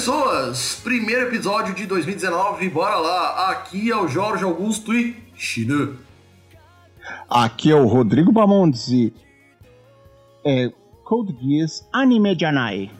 pessoas? Primeiro episódio de 2019, bora lá. Aqui é o Jorge Augusto e China. Aqui é o Rodrigo Bamondes e é, Code Geass Anime Janai.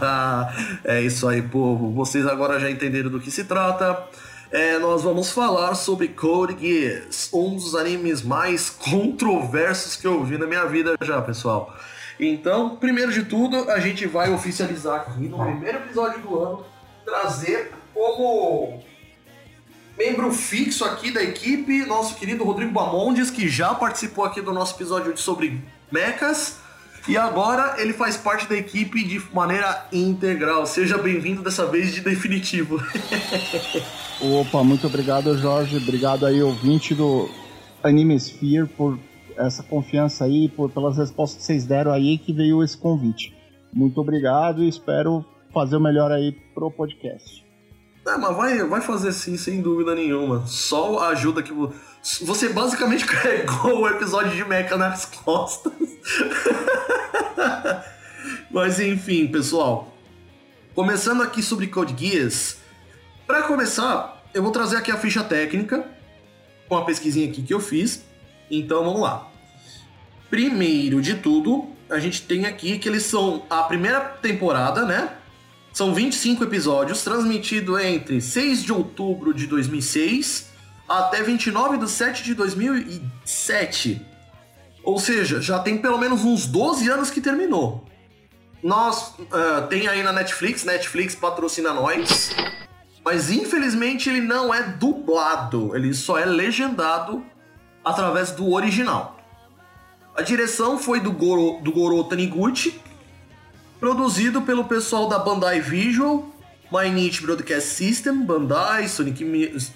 é isso aí, povo. Vocês agora já entenderam do que se trata. É, nós vamos falar sobre Code Geass, um dos animes mais controversos que eu vi na minha vida já, pessoal. Então, primeiro de tudo, a gente vai oficializar aqui no primeiro episódio do ano, trazer como membro fixo aqui da equipe nosso querido Rodrigo Bamondes, que já participou aqui do nosso episódio sobre mechas. E agora ele faz parte da equipe de maneira integral. Seja bem-vindo dessa vez de definitivo. Opa, muito obrigado, Jorge. Obrigado aí, ouvinte do Anime Sphere, por essa confiança aí, por, pelas respostas que vocês deram aí que veio esse convite. Muito obrigado e espero fazer o melhor aí pro podcast. É, mas vai, vai fazer sim, sem dúvida nenhuma. Só a ajuda que você basicamente carregou o episódio de Mecha nas costas. Mas enfim, pessoal. Começando aqui sobre Code Geass. Para começar, eu vou trazer aqui a ficha técnica com a pesquisinha aqui que eu fiz. Então vamos lá. Primeiro de tudo, a gente tem aqui que eles são a primeira temporada, né? São 25 episódios, transmitido entre 6 de outubro de 2006 até 29 de 7 de 2007. Ou seja, já tem pelo menos uns 12 anos que terminou. Nós uh, tem aí na Netflix, Netflix patrocina nós, mas infelizmente ele não é dublado, ele só é legendado através do original. A direção foi do Goro, do Goro Taniguchi, produzido pelo pessoal da Bandai Visual Mainichi Broadcast System, Bandai, Sonic,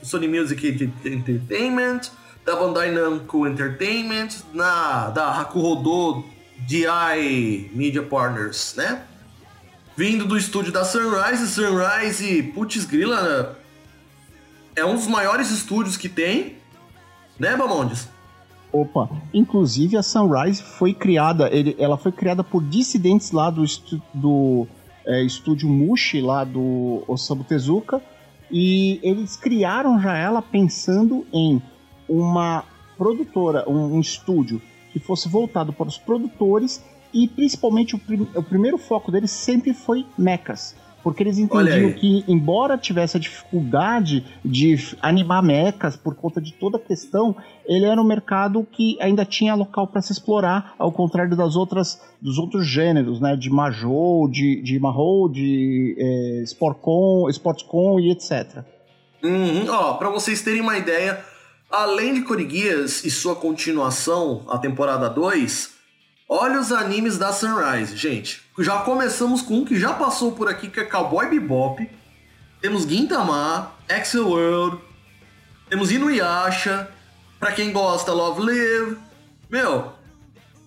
Sony Music Entertainment, da Bandai Namco Entertainment, na, da Hakuhodo DI Media Partners, né? Vindo do estúdio da Sunrise, Sunrise, putz grila, é um dos maiores estúdios que tem, né, Bamondes? Opa, inclusive a Sunrise foi criada, ele, ela foi criada por dissidentes lá do, do é, estúdio Mushi lá do Osamu Tezuka e eles criaram já ela pensando em uma produtora, um, um estúdio que fosse voltado para os produtores e principalmente o, prim o primeiro foco deles sempre foi mechas porque eles entendiam que, embora tivesse a dificuldade de animar mechas por conta de toda a questão, ele era um mercado que ainda tinha local para se explorar, ao contrário das outras, dos outros gêneros, né, de Majou, de, de Mahou, de é, Sportcom, Sportscom e etc. Uhum. Ó, para vocês terem uma ideia, além de Coriguias e sua continuação, a temporada 2, Olha os animes da Sunrise, gente. Já começamos com um que já passou por aqui, que é Cowboy Bebop. Temos Gintama, Axel World. Temos Inuyasha. Pra quem gosta, Love Live. Meu,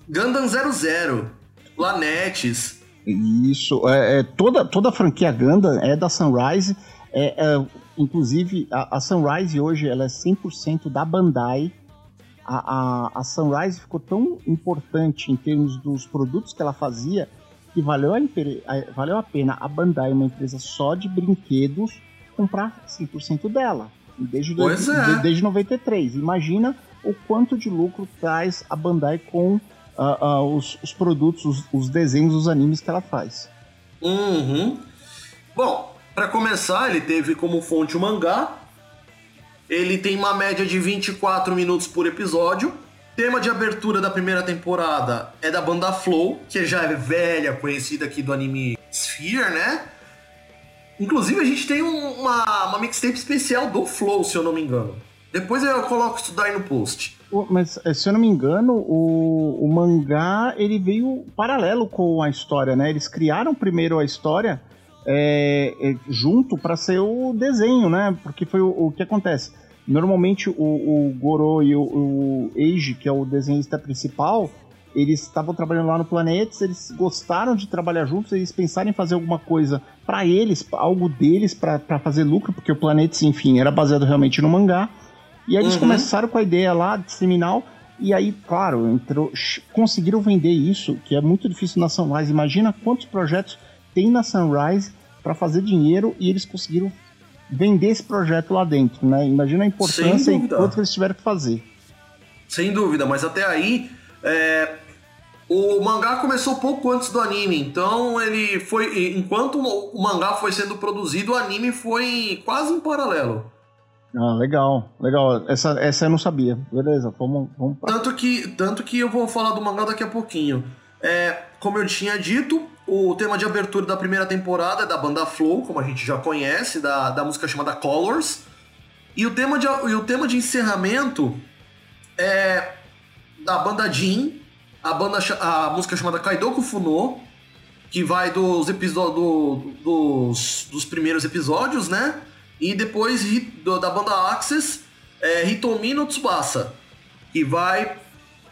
Gundam 00. Planetes. Isso, é, é, toda, toda a franquia Gundam é da Sunrise. É, é inclusive, a, a Sunrise hoje ela é 100% da Bandai a, a, a Sunrise ficou tão importante em termos dos produtos que ela fazia que valeu a, valeu a pena a Bandai, uma empresa só de brinquedos, comprar 100% dela. Desde, pois é. desde 93. Imagina o quanto de lucro traz a Bandai com uh, uh, os, os, produtos, os, os, desenhos, os animes que ela faz. Uhum. Bom, para começar, ele teve como fonte o mangá, ele tem uma média de 24 minutos por episódio. Tema de abertura da primeira temporada é da banda Flow, que já é velha, conhecida aqui do anime Sphere, né? Inclusive a gente tem um, uma, uma mixtape especial do Flow, se eu não me engano. Depois eu coloco isso daí no post. Mas, eh, se eu não me engano, o, o mangá ele veio paralelo com a história, né? Eles criaram primeiro a história é, é, junto para ser o desenho, né? Porque foi o, o que acontece. Normalmente o, o Goro e o, o Eiji, que é o desenhista principal, eles estavam trabalhando lá no Planetes, eles gostaram de trabalhar juntos, eles pensaram em fazer alguma coisa para eles, algo deles para fazer lucro, porque o Planetes, enfim, era baseado realmente no mangá. E aí eles uhum. começaram com a ideia lá de seminal, e aí, claro, entrou, conseguiram vender isso, que é muito difícil na Sunrise. Imagina quantos projetos tem na Sunrise para fazer dinheiro e eles conseguiram vender esse projeto lá dentro, né? Imagina a importância e quanto eles tiveram que fazer. Sem dúvida, mas até aí é, o mangá começou pouco antes do anime, então ele foi. Enquanto o mangá foi sendo produzido, o anime foi quase em paralelo. Ah, legal, legal. Essa, essa eu não sabia. Beleza, vamos, vamos pra... tanto que Tanto que eu vou falar do mangá daqui a pouquinho. É, como eu tinha dito, o tema de abertura da primeira temporada é da banda Flow, como a gente já conhece, da, da música chamada Colors. E o tema de, e o tema de encerramento é da banda Jin, a, banda, a música chamada Kaidoku Funo, que vai dos, do, dos, dos primeiros episódios, né? E depois da banda Access, é, Hitomi no Tsubasa, que vai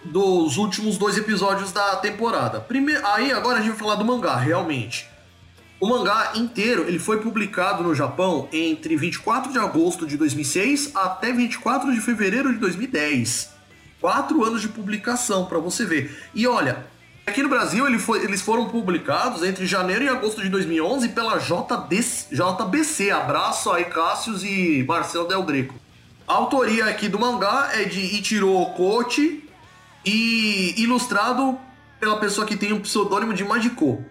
dos últimos dois episódios da temporada. Primeiro, aí agora a gente vai falar do mangá, realmente. O mangá inteiro ele foi publicado no Japão entre 24 de agosto de 2006 até 24 de fevereiro de 2010. Quatro anos de publicação, para você ver. E olha, aqui no Brasil ele foi, eles foram publicados entre janeiro e agosto de 2011 pela JD, JBC. Abraço aí, Cássius e Marcelo Del Greco. A autoria aqui do mangá é de Ichiro Okochi e ilustrado pela pessoa que tem o pseudônimo de Majiko.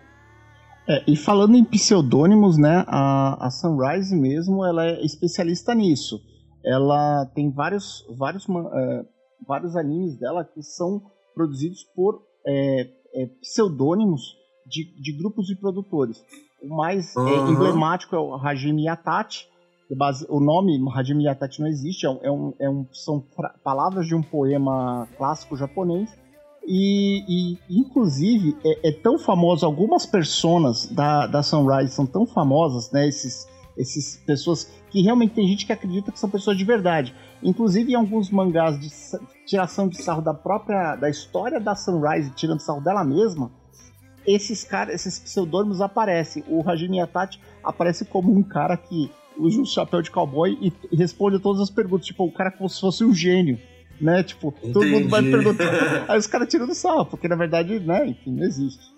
É, e falando em pseudônimos, né, a, a Sunrise mesmo, ela é especialista nisso. Ela tem vários, vários é, vários animes dela que são produzidos por é, é, pseudônimos de, de, grupos de produtores. O mais uhum. emblemático é o Hajime Yatachi. Base, o nome Hajime Yatachi não existe, é um, é um, é são palavras de um poema clássico japonês. E, e inclusive, é, é, tão famoso, algumas personas da, da Sunrise são tão famosas, né, esses, esses pessoas que realmente tem gente que acredita que são pessoas de verdade. Inclusive em alguns mangás de tiração de sarro da própria da história da Sunrise, tirando sarro dela mesma, esses caras, esses pseudônimos aparecem. O Hajime Yatachi aparece como um cara que usa um chapéu de cowboy e, responde todas as perguntas, tipo, o cara como se fosse um gênio, né? Tipo, Entendi. todo mundo vai perguntar. Aí os caras tiram do sarro, porque na verdade, né, enfim, não existe.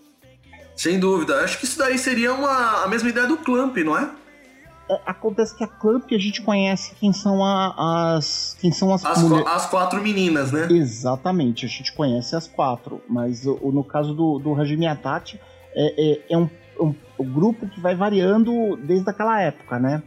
Sem dúvida. Acho que isso daí seria uma, a mesma ideia do Clamp, não é? É, acontece que a Clamp a gente conhece quem são a, as quem são as as, mulher... as, quatro meninas, né? Exatamente, a gente conhece as quatro, mas o, no caso do, do Hajime Atachi é, é, é um, um, um, grupo que vai variando desde aquela época, né?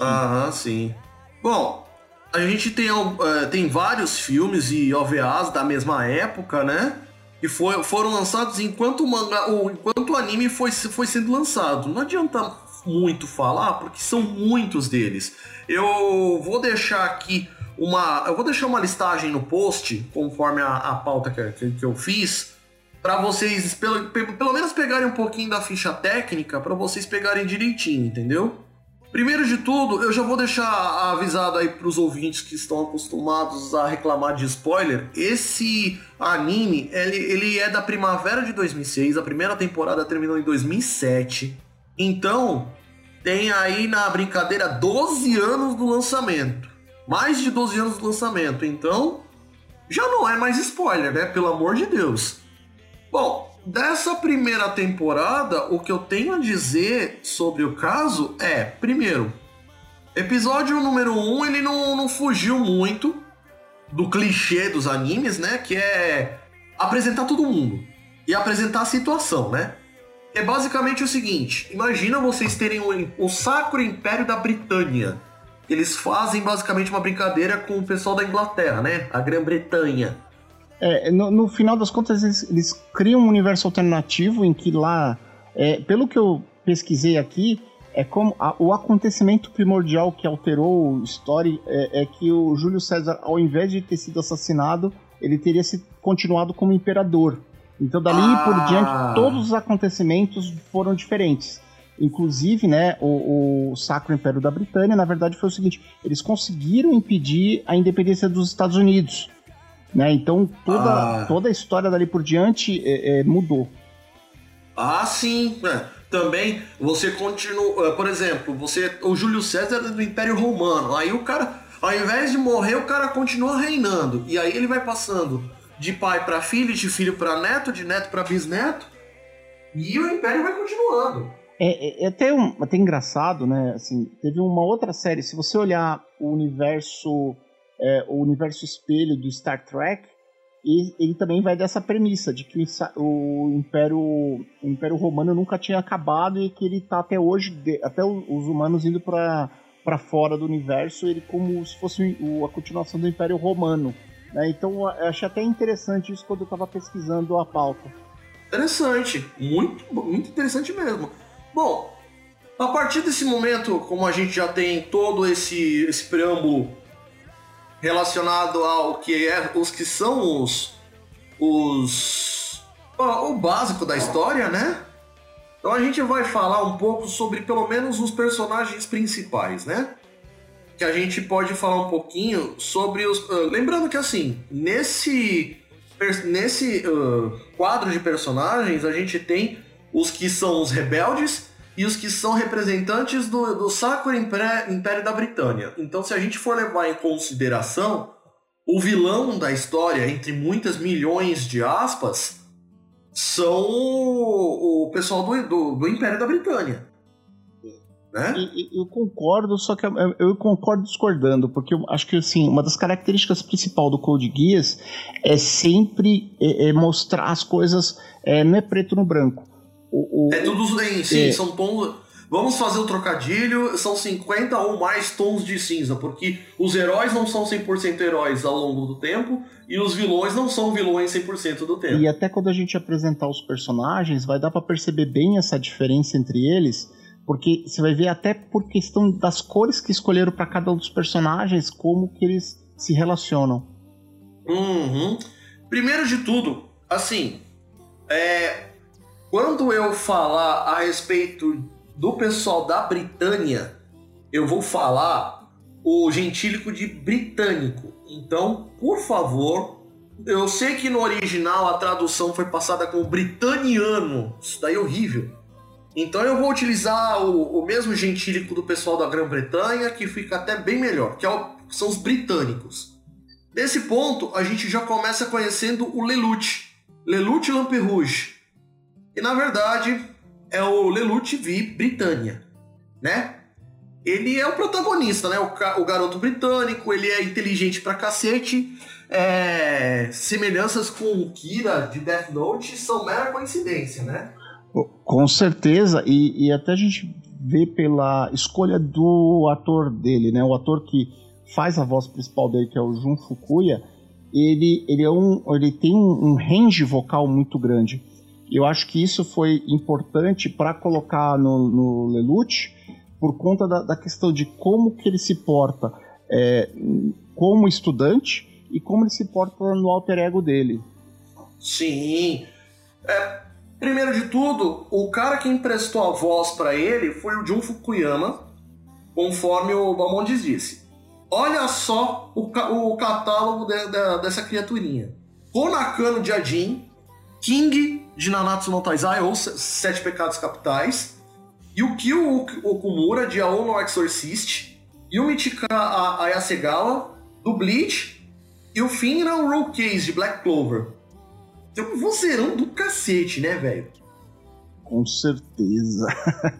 Aham, sim. Bom, a gente tem, uh, tem vários filmes e OVAs da mesma época, né? Que foi, foram lançados enquanto o, manga, ou enquanto o anime foi, foi sendo lançado. Não adianta muito falar, porque são muitos deles. Eu vou deixar aqui uma. Eu vou deixar uma listagem no post, conforme a, a pauta que, que eu fiz, para vocês, pelo, pelo menos, pegarem um pouquinho da ficha técnica, para vocês pegarem direitinho, entendeu? Primeiro de tudo, eu já vou deixar avisado aí para os ouvintes que estão acostumados a reclamar de spoiler. Esse anime, ele, ele é da primavera de 2006, a primeira temporada terminou em 2007. Então, tem aí na brincadeira 12 anos do lançamento. Mais de 12 anos do lançamento. Então, já não é mais spoiler, né? Pelo amor de Deus. Bom, dessa primeira temporada, o que eu tenho a dizer sobre o caso é, primeiro, episódio número 1, um, ele não, não fugiu muito do clichê dos animes, né? Que é apresentar todo mundo e apresentar a situação, né? é basicamente o seguinte: imagina vocês terem o, o Sacro Império da Britânia. Eles fazem basicamente uma brincadeira com o pessoal da Inglaterra, né? A Grã-Bretanha. É, no, no, final das contas, eles, eles, criam um universo alternativo em que lá, é, pelo que eu pesquisei aqui, é como a, o acontecimento primordial que alterou o story é, é, que o Júlio César, ao invés de ter sido assassinado, ele teria se continuado como imperador. Então, dali ah. por diante, todos os acontecimentos foram diferentes. Inclusive, né, o, o, Sacro Império da Britânia, na verdade, foi o seguinte: eles conseguiram impedir a independência dos Estados Unidos. Né? Então toda, ah. toda a história dali por diante é, é, mudou. Ah, sim. É. Também você continua, por exemplo, você o Júlio César é do Império Romano. Aí o cara, ao invés de morrer, o cara continua reinando. E aí ele vai passando de pai para filho, de filho para neto, de neto para bisneto. E o Império vai continuando. É, é, é, até, um, até engraçado, né? Assim, teve uma outra série. Se você olhar o universo, é, o universo espelho do Star Trek, ele, ele também vai dessa premissa de que o, Império, o Império Romano nunca tinha acabado e que ele está até hoje, até os humanos indo para para fora do universo, ele como se fosse a continuação do Império Romano. Né? Então achei até interessante isso quando eu estava pesquisando a pauta. Interessante, muito, muito interessante mesmo. Bom, a partir desse momento, como a gente já tem todo esse, esse preâmbulo relacionado ao que é os que são os os o básico da história, né? Então a gente vai falar um pouco sobre pelo menos os personagens principais, né? Que a gente pode falar um pouquinho sobre os. Uh, lembrando que assim, nesse nesse uh, quadro de personagens a gente tem os que são os rebeldes e os que são representantes do, do Sacro Império da Britânia. Então, se a gente for levar em consideração, o vilão da história, entre muitas milhões de aspas, são o, o pessoal do, do, do, Império da Britânia. Né? Eu, eu concordo, só que eu, eu, concordo discordando, porque eu acho que assim, uma das características principais do Code Geass é sempre é, é mostrar as coisas, é, não é preto no branco. O, o, é tudo em sim, é. são tons. Vamos fazer o trocadilho, são 50 ou mais tons de cinza, porque os heróis não são 100% heróis ao longo do tempo e os vilões não são vilões 100% do tempo. E até quando a gente apresentar os personagens, vai dar para perceber bem essa diferença entre eles, porque você vai ver até por questão das cores que escolheram para cada um dos personagens, como que eles se relacionam. Uhum. Primeiro de tudo, assim, é, quando eu falar a respeito do pessoal da Britânia, eu vou falar o gentílico de britânico. Então, por favor, eu sei que no original a tradução foi passada como britaniano. Isso daí é horrível. Então eu vou utilizar o, o mesmo gentílico do pessoal da Grã-Bretanha, que fica até bem melhor, que é o, são os britânicos. Nesse ponto, a gente já começa conhecendo o Lelouch. Lelouch Lamperouge e na verdade é o Lelouch V Britânia, né? Ele é o protagonista, né? O, o garoto britânico, ele é inteligente pra cacete. É... Semelhanças com o Kira de Death Note são mera coincidência, né? Com certeza, e, e até a gente vê pela escolha do ator dele, né? O ator que faz a voz principal dele, que é o Jun Fukuya, ele, ele, é um, ele tem um range vocal muito grande. Eu acho que isso foi importante para colocar no, no Lelouch por conta da, da, questão de como que ele se porta é, como estudante e como ele se porta no alter ego dele. Sim. É, primeiro de tudo, o cara que emprestou a voz para ele foi o Jun Fukuyama, conforme o Balmondes disse. Olha só o, o catálogo de, de, dessa criaturinha. Konakano Jadin, King de Nanatsu no Taizai, ou Sete Pecados Capitais, e o Kyo Okumura de Aono Exorcist, e o Michika Ayasegawa do Bleach, e o Finra Roll Case de Black Clover. Tem um vozeirão do cacete, né, velho? Com certeza.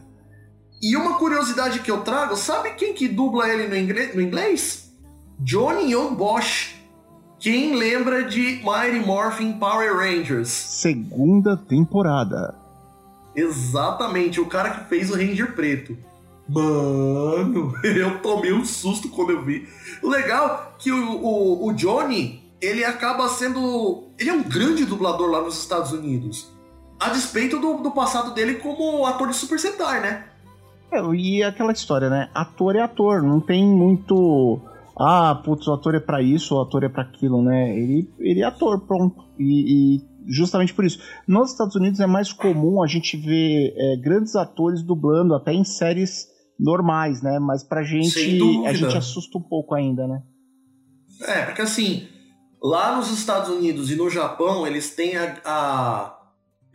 e uma curiosidade que eu trago, sabe quem que dubla ele no inglês? Johnny Young Bosch quem lembra de Mighty Morphin Power Rangers? Segunda temporada. Exatamente, o cara que fez o Ranger Preto. Mano, eu tomei um susto quando eu vi. O legal é que o, o, o Johnny, ele acaba sendo. Ele é um grande dublador lá nos Estados Unidos. A despeito do, do passado dele como ator de Super Sentai, né? É, e aquela história, né? Ator é ator, não tem muito ah, putz, o ator é para isso, o ator é para aquilo, né? Ele, ele é ator, pronto. E, e, justamente por isso. Nos Estados Unidos é mais comum a gente ver é, grandes atores dublando, até em séries normais, né? Mas pra gente, a gente assusta um pouco ainda, né? É, porque assim, Lá nos Estados Unidos e no Japão, eles têm a, a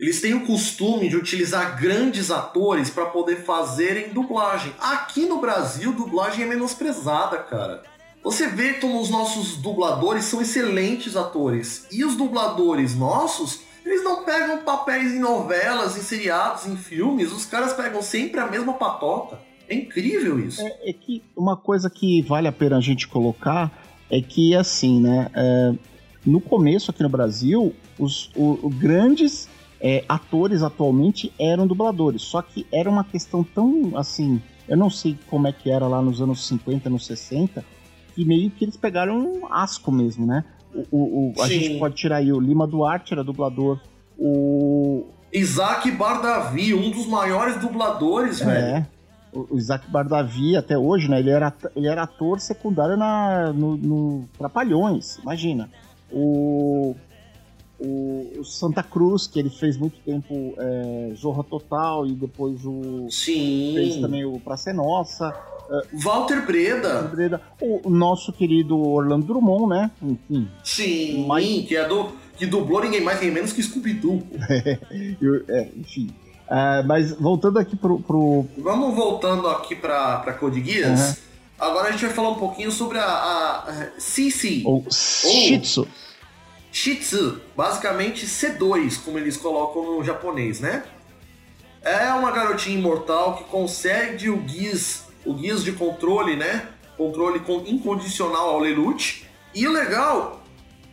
eles têm o costume de utilizar grandes atores para poder fazerem dublagem. Aqui no Brasil, dublagem é menosprezada, cara. Você vê como os nossos dubladores são excelentes atores. E os dubladores nossos, eles não pegam papéis em novelas, em seriados, em filmes. Os caras pegam sempre a mesma patota. É incrível isso. É, é que uma coisa que vale a pena a gente colocar é que, assim, né? É, no começo aqui no Brasil, os, os grandes é, atores atualmente eram dubladores. Só que era uma questão tão assim. Eu não sei como é que era lá nos anos 50, nos 60, que meio que eles pegaram um asco mesmo, né? O, o, a gente pode tirar aí o Lima Duarte, era dublador. O. Isaac Bardavi, um dos maiores dubladores, é, velho. O Isaac Bardavi, até hoje, né? Ele era, ele era ator secundário na, no, no Trapalhões, imagina. O, o, o, Santa Cruz, que ele fez muito tempo é, Zorra Total e depois o. Sim. Fez também o Pra Ser Nossa. Walter Breda. Walter Breda. O nosso querido Orlando Drummond, né? Enfim. Sim, Mas... que é do. Que dublou ninguém mais, ninguém menos que Scooby-Doo. é, enfim. Uh, mas voltando aqui pro, pro, Vamos voltando aqui pra, pra Code Geass. Uhum. Agora a gente vai falar um pouquinho sobre a, a CC. Ou Shih Tzu. Shih Tzu, basicamente C2, como eles colocam no japonês, né? É uma garotinha imortal que concede o guias, o guias de controle, né? Controle incondicional ao Lelouch. E o legal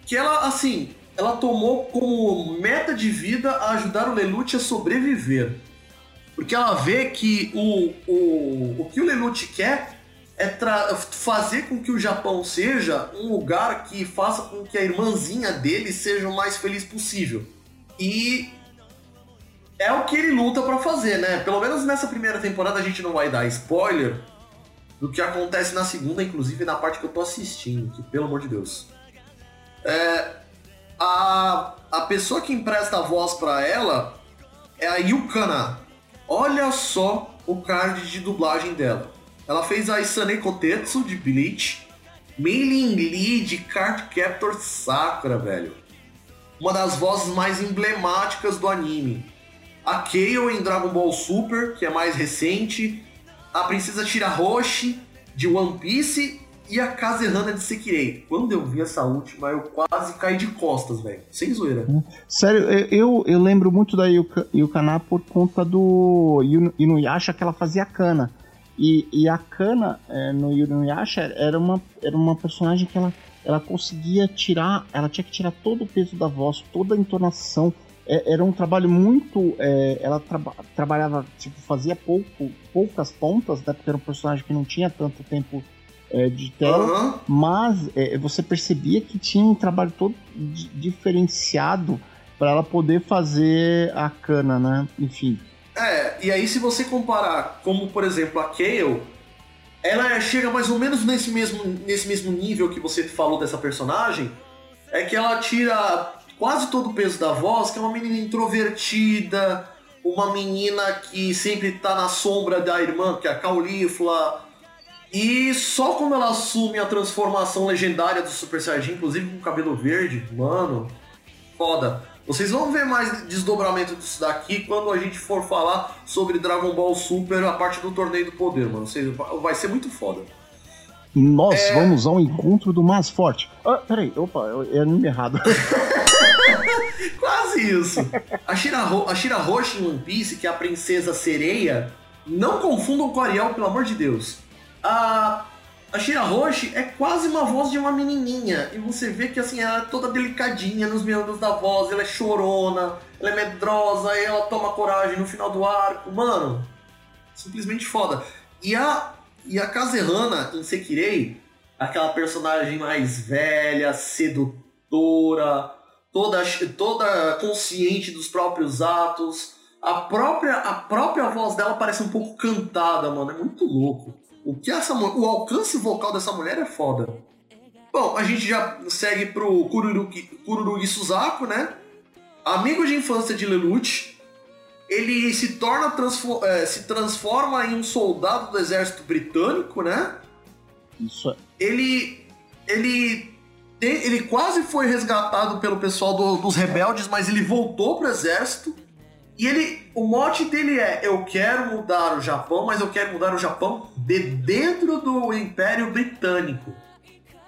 que ela, assim, ela tomou como meta de vida ajudar o Lelouch a sobreviver. Porque ela vê que o, o, o que o Lelouch quer é fazer com que o Japão seja um lugar que faça com que a irmãzinha dele seja o mais feliz possível. E é o que ele luta para fazer, né? Pelo menos nessa primeira temporada a gente não vai dar spoiler do que acontece na segunda, inclusive na parte que eu tô assistindo, que pelo amor de Deus. É, a, a pessoa que empresta a voz para ela é a Yukana. Olha só o card de dublagem dela. Ela fez a Isane Kotetsu de Bleach, Meilin Lee de Card Captor Sakura, velho. Uma das vozes mais emblemáticas do anime. A Kaio em Dragon Ball Super, que é mais recente. A Princesa Shirahoshi de One Piece e a Kazehana de Sekirei. Quando eu vi essa última, eu quase caí de costas, velho. Sem zoeira. Sério, eu, eu lembro muito da Yuka, Yukana por conta do Inuyasha que ela fazia cana. E, e a Kana é, no Inuyasha era uma, era uma personagem que ela, ela conseguia tirar, ela tinha que tirar todo o peso da voz, toda a entonação. É, era um trabalho muito. É, ela traba, trabalhava, tipo, fazia pouco, poucas pontas, né, porque era um personagem que não tinha tanto tempo é, de tela, uhum. mas é, você percebia que tinha um trabalho todo diferenciado para ela poder fazer a cana, né? Enfim. É, e aí se você comparar, como por exemplo a Kale, ela chega mais ou menos nesse mesmo, nesse mesmo nível que você falou dessa personagem, é que ela tira quase todo o peso da voz, que é uma menina introvertida, uma menina que sempre tá na sombra da irmã, que é a Caulífula. E só quando ela assume a transformação legendária do Super Saiyajin, inclusive com cabelo verde, mano, foda. Vocês vão ver mais desdobramento disso daqui quando a gente for falar sobre Dragon Ball Super, a parte do Torneio do Poder, mano. Vai ser muito foda. Nós é... vamos ao encontro do mais forte. Ah, peraí, opa, é anime errado. Quase isso. A Shiraho, a Shirahoshi em One Piece, que é a princesa sereia, não confundam com a Ariel, pelo amor de Deus. A a Shira Roche é quase uma voz de uma menininha. E você vê que assim, ela é toda delicadinha nos meandros da voz, ela é chorona, ela é medrosa, ela toma coragem no final do arco. Mano, simplesmente foda. E a, e a Kazehana em Sekirei, aquela personagem mais velha, sedutora, toda, toda consciente dos próprios atos. A própria, a própria voz dela parece um pouco cantada, mano. É muito louco. O que essa o alcance vocal dessa mulher é foda. Bom, a gente já segue pro Kururugi, Kururugi Suzaku, né? Amigo de infância de Lelouch. Ele se torna é, se transforma em um soldado do exército britânico, né? Isso. Ele ele ele quase foi resgatado pelo pessoal do, dos rebeldes, mas ele voltou pro exército. E ele, o mote dele é: eu quero mudar o Japão, mas eu quero mudar o Japão de dentro do Império Britânico.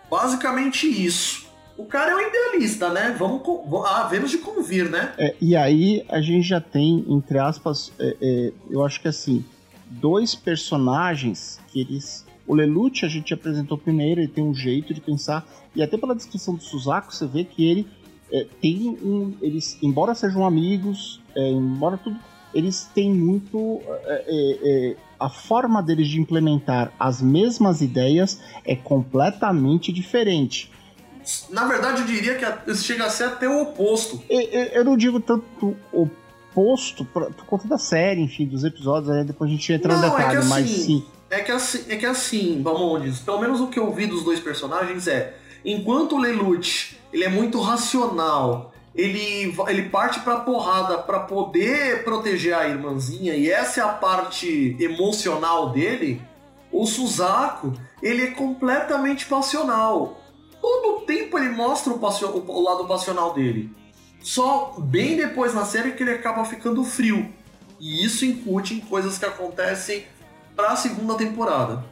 Basicamente isso. O cara é um idealista, né? Vamos, ah, vemos de convir, né? É, e aí a gente já tem, entre aspas, é, é, eu acho que assim, dois personagens que eles. O Lelouch a gente apresentou primeiro, ele tem um jeito de pensar, e até pela descrição do Suzaku você vê que ele é, tem um. Eles, embora sejam amigos, é, embora tudo. Eles têm muito. É, a forma deles de implementar as mesmas ideias é completamente diferente. Na verdade, eu diria que chega a ser até o oposto. Eu, eu não digo tanto oposto por, por, conta da série, enfim, dos episódios, aí depois a gente entra não, no detalhe, é assim, mas sim. É que assim, é que assim, Bamondes, pelo menos o que eu vi dos dois personagens é, enquanto o Lelouch, ele é muito racional, ele, ele parte pra porrada para poder proteger a irmãzinha, e essa é a parte emocional dele, o Suzaku, ele é completamente passional todo o tempo ele mostra o, passion, o, lado passional dele. Só bem depois na série que ele acaba ficando frio. E isso incute em coisas que acontecem pra segunda temporada.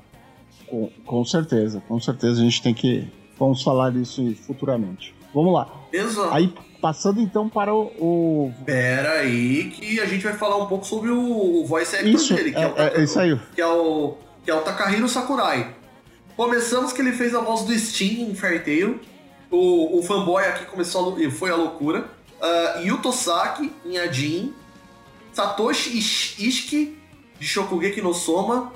Com, com certeza, com certeza a gente tem que. Vamos falar disso futuramente. Vamos lá. Exato. Aí, passando então para o. o... Pera aí, que a gente vai falar um pouco sobre o voice actor isso, dele, que é, é, o, é, isso aí. Que é o, que é o Takahiro Sakurai. Começamos que ele fez a voz do Sting em Fairy Tail. O, o fanboy aqui começou a, foi a loucura. Uh, Yuto Saki em Ajin. Satoshi Ishiki de Shokugeki no Soma.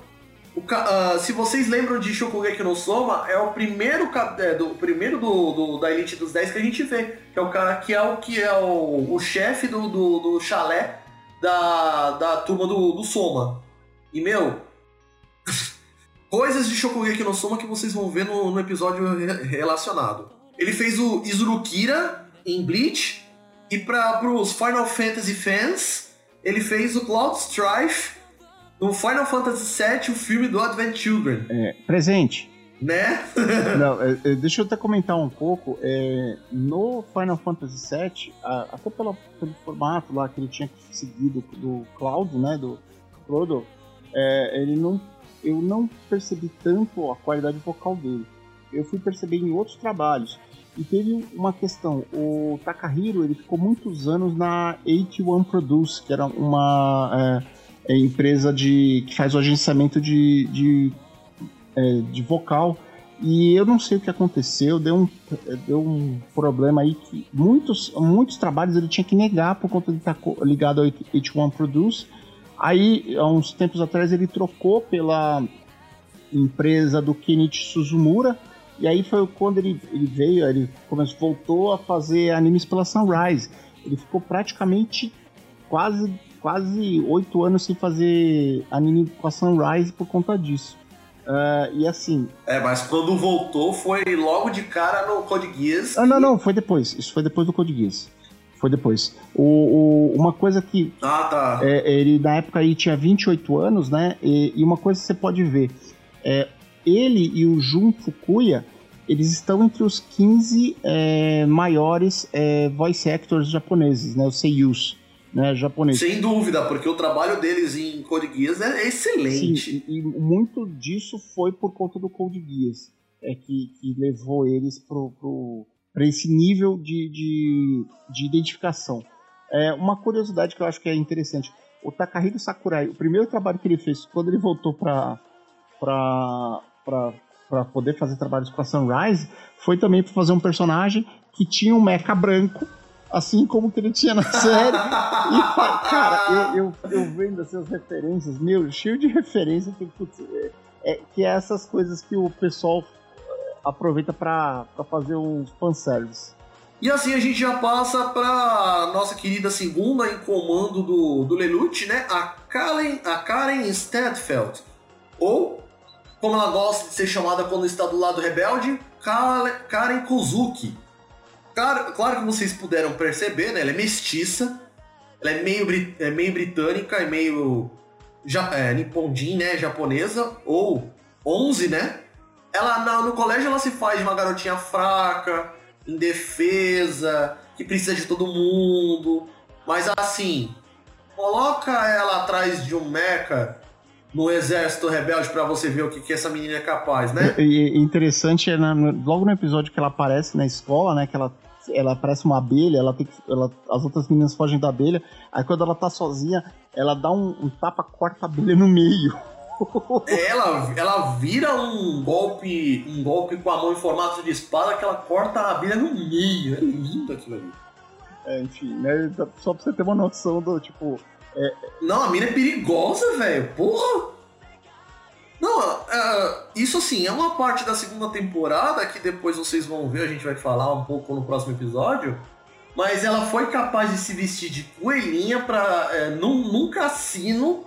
O, uh, se vocês lembram de Shokugeki no Soma, é o primeiro, é, do, primeiro do, do, da Elite dos 10 que a gente vê. Que é o cara que é o, que é o, o chefe do, do, do chalé da, da turma do, do Soma. E, meu, coisas de Shokugeki no Soma que vocês vão ver no, no episódio relacionado. Ele fez o Izurukira em Bleach e para os Final Fantasy fans, ele fez o Cloud Strife no Final Fantasy VII, o filme do Advent Children. É, presente. Né? Não, é, é, deixa eu até comentar um pouco. É, no Final Fantasy VII, a, até pelo, pelo formato lá que ele tinha que seguir do, do Cloud, né, do Frodo, é, ele não eu não percebi tanto a qualidade vocal dele. Eu fui perceber em outros trabalhos. E teve uma questão, o Takahiro ele ficou muitos anos na 81 Produce, que era uma é, é, empresa de, que faz o agenciamento de, de, é, de vocal. E eu não sei o que aconteceu, deu um, deu um problema aí que muitos, muitos trabalhos ele tinha que negar por conta de estar ligado ao 81 Produce Aí, há uns tempos atrás, ele trocou pela empresa do Kenichi Suzumura. E aí foi quando ele, ele veio, ele começou, voltou a fazer animes pela Sunrise. Ele ficou praticamente quase quase oito anos sem fazer anime com a Sunrise por conta disso. Uh, e assim. É, mas quando voltou foi logo de cara no Code Geass. Ah, não, não, foi depois. Isso foi depois do Code Geass. Foi depois. O, o, uma coisa que. Ah, tá. É, ele na época aí tinha 28 anos, né? E, e uma coisa que você pode ver. É, ele e o Jun Fukuya, eles estão entre os 15 é, maiores é, voice actors japoneses, né? Os seiyus. Né, japoneses. Sem dúvida, porque o trabalho deles em Code Geass é excelente. Sim, e, e muito disso foi por conta do Code Geass, é que, que levou eles pro, pro para esse nível de, de, de identificação. É uma curiosidade que eu acho que é interessante. O Takahiro Sakurai, o primeiro trabalho que ele fez quando ele voltou para para poder fazer trabalhos com a Sunrise, foi também para fazer um personagem que tinha um mecha branco, assim como que ele tinha na série. e, cara, eu, eu, eu vendo assim, as referências, meu, cheio de referência, que, putz, é, é, que é essas coisas que o pessoal aproveita para fazer um fanservice. E assim a gente já passa para nossa querida segunda em comando do, do Lelouch, né? A Karen, a Karen Stadfeld. Ou, como ela gosta de ser chamada quando está do lado rebelde, Karen Kozuki. Claro, claro que vocês puderam perceber, né? Ela é mestiça. Ela é meio, é meio britânica, é meio ja, é, nippondin, né? Japonesa. Ou 11, né? Ela no colégio ela se faz de uma garotinha fraca, indefesa, que precisa de todo mundo. Mas assim, coloca ela atrás de um mecha no exército rebelde para você ver o que, que essa menina é capaz, né? E, interessante é na, logo no episódio que ela aparece na escola, né? Que ela, ela parece uma abelha, ela tem que, ela, as outras meninas fogem da abelha. Aí quando ela tá sozinha, ela dá um, um tapa, corta a abelha no meio. É, ela, ela vira um golpe, um golpe com a mão em formato de espada que ela corta a abelha no meio. É lindo aquilo ali. É, enfim, né? Só pra você ter uma noção do tipo. É... Não, a mina é perigosa, velho. Porra! Não, uh, isso assim, é uma parte da segunda temporada que depois vocês vão ver, a gente vai falar um pouco no próximo episódio. Mas ela foi capaz de se vestir de coelhinha pra, é, num, num cassino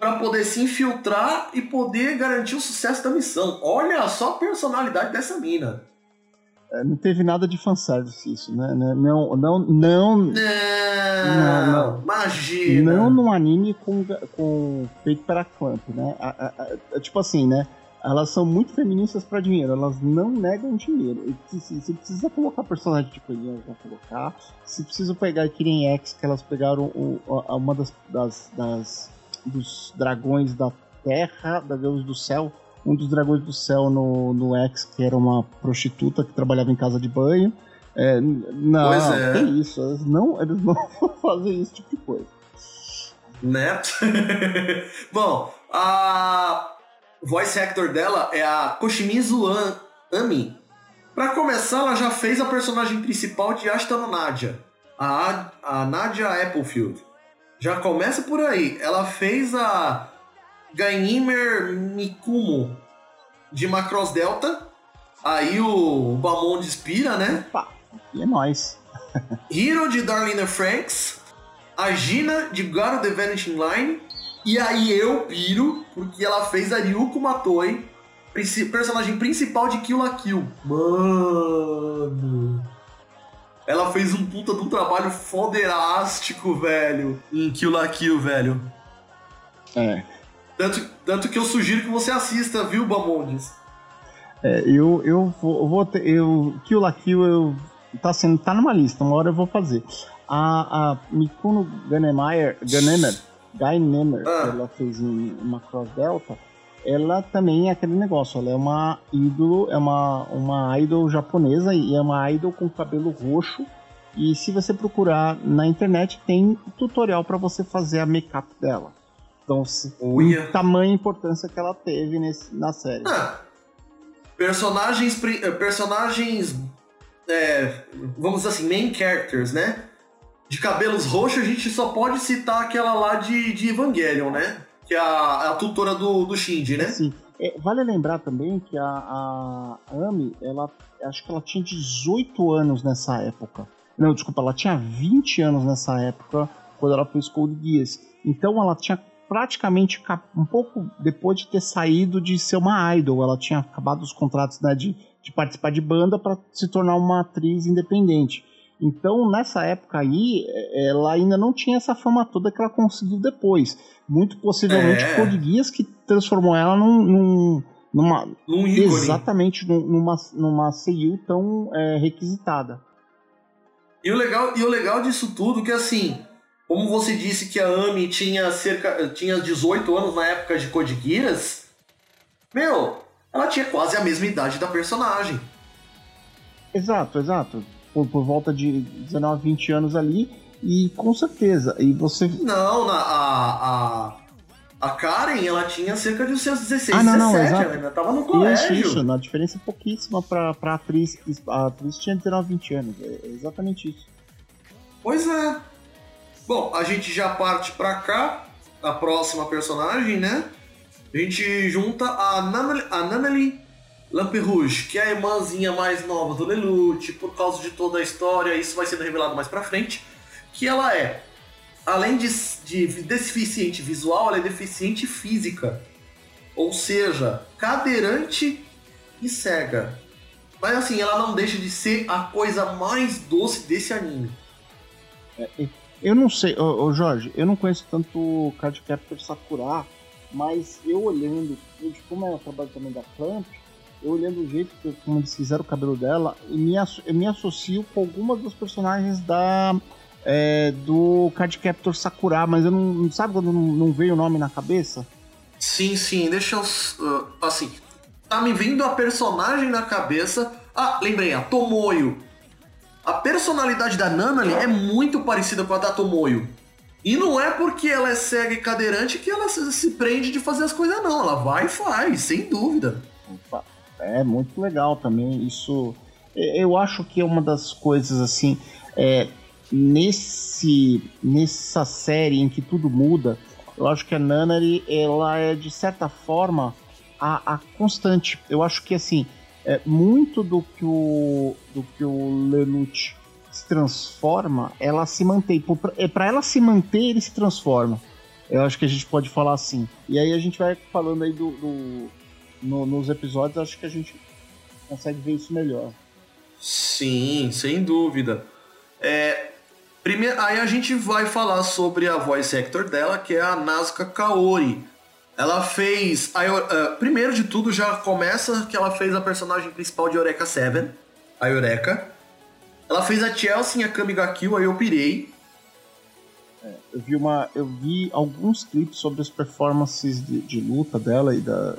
para poder se infiltrar e poder garantir o sucesso da missão. Olha só a personalidade dessa mina. É, não teve nada de fanservice isso, né? Não, não, não, não, não, não. Imagina. Não num anime com, com feito para Clamp, né? A, a, a, tipo assim, né? Elas são muito feministas para dinheiro, elas não negam dinheiro. Se, se, se precisa colocar personagem de coelhinha, elas vão colocar. Se precisa pegar nem X, que elas pegaram o, uma das, das, das dos dragões da terra, dragões do céu, um dos dragões do céu no, no X, que era uma prostituta que trabalhava em casa de banho. É, não, pois é. é isso. Eles não, eles não vão fazer esse tipo de coisa. Né? Bom, a voice actor dela é a Koshimizu Ami. Para começar, ela já fez a personagem principal de Ashton Nadia, a, a Nadia Applefield. Já começa por aí. Ela fez a Gainimer Mikumo de Macross Delta. Aí o Bamon inspira, né? Opa, e é nóis. Hero de Darlene Franks. A Gina de Garo The Vanishing Line. E aí eu piro, porque ela fez a Ryuko Matoi, personagem principal de Kill la Kill. Mano. Ela fez um puta de um trabalho foderástico, velho, em Kill la Kill, velho. É. Tanto, tanto que eu sugiro que você assista, viu, Bamondes? É, eu, eu vou, eu vou ter, eu, Kill la Kill eu, tá, sendo, tá numa lista, uma hora eu vou fazer. A, a Mikuno Ganemeyer, Ganemer, Guy Nemer, ah. ela fez em Macross Delta, ela também é aquele negócio, ela é uma ídolo, é uma, uma idol japonesa e é uma idol com cabelo roxo. E se você procurar na internet, tem tutorial para você fazer a make-up dela. Então, o tamanho e importância que ela teve nesse, na série. Ah, personagens, eh, personagens é, vamos dizer assim, main characters, né? De cabelos roxos, a gente só pode citar aquela lá de, de Evangelion, né? Que é a, a tutora do, do Shinji, né? Sim. É, vale lembrar também que a, a Ami, ela acho que ela tinha 18 anos nessa época. Não, desculpa, ela tinha 20 anos nessa época quando ela fez Code Geass. Então ela tinha praticamente um pouco depois de ter saído de ser uma idol, ela tinha acabado os contratos né, de, de participar de banda para se tornar uma atriz independente. Então, nessa época aí, ela ainda não tinha essa fama toda que ela conseguiu depois. Muito possivelmente é. Code Geass que transformou ela num, num numa um exatamente numa numa seiyuu tão é, requisitada. E o legal e o legal disso tudo é que assim, como você disse que a Ami tinha cerca tinha 18 anos na época de Code Geass, meu, ela tinha quase a mesma idade da personagem. Exato, exato por, por volta de 19, 20 anos ali. E com certeza, e você. Não, na, a, a, a Karen, ela tinha cerca de seus 16, ah, não, 17, não, ela ainda tava no colégio. Isso, isso, na diferença é pouquíssima pra, pra atriz. A atriz tinha 19, 20 anos, é exatamente isso. Pois é. Bom, a gente já parte pra cá, a próxima personagem, né? A gente junta a Nanali, a Nanali Lamperouge, que é a irmãzinha mais nova do Lelouch, por causa de toda a história, isso vai sendo revelado mais pra frente, que ela é, além de, de deficiente visual, ela é deficiente física. Ou seja, cadeirante e cega. Mas assim, ela não deixa de ser a coisa mais doce desse anime. É, eu não sei, ô, ô, Jorge, eu não conheço tanto o Cardcaptor Sakura, mas eu olhando, como ela trabalha também da Clamp, eu olhando o jeito que, como eles fizeram o cabelo dela, e me, eu me associo com algumas dos personagens da é, do Cardcaptor Sakura, mas eu não sabe quando não, não, veio o nome na cabeça? Sim, sim, deixa eu uh, assim, tá me vindo a personagem na cabeça. Ah, lembrei, a Tomoyo. A personalidade da Nanali é muito parecida com a da Tomoyo. E não é porque ela é cega e cadeirante que ela se prende de fazer as coisas, não. Ela vai e faz, sem dúvida. É muito legal também. Isso. Eu acho que é uma das coisas assim. É, nesse nessa série em que tudo muda, eu acho que a Nanari ela é de certa forma a, a constante. Eu acho que assim é, muito do que o do que o Lelouch se transforma, ela se mantém. Para ela se manter, ele se transforma. Eu acho que a gente pode falar assim. E aí a gente vai falando aí do, do no, nos episódios, acho que a gente consegue ver isso melhor. Sim, sem dúvida. É, primeiro, aí a gente vai falar sobre a voice actor dela, que é a Nazca Kaori. Ela fez. A, uh, primeiro de tudo, já começa que ela fez a personagem principal de Eureka 7, a Eureka. Ela fez a Chelsea em Akami ga Kill, aí eu pirei. É, eu vi uma, eu vi alguns clipes sobre as performances de, de luta dela e da,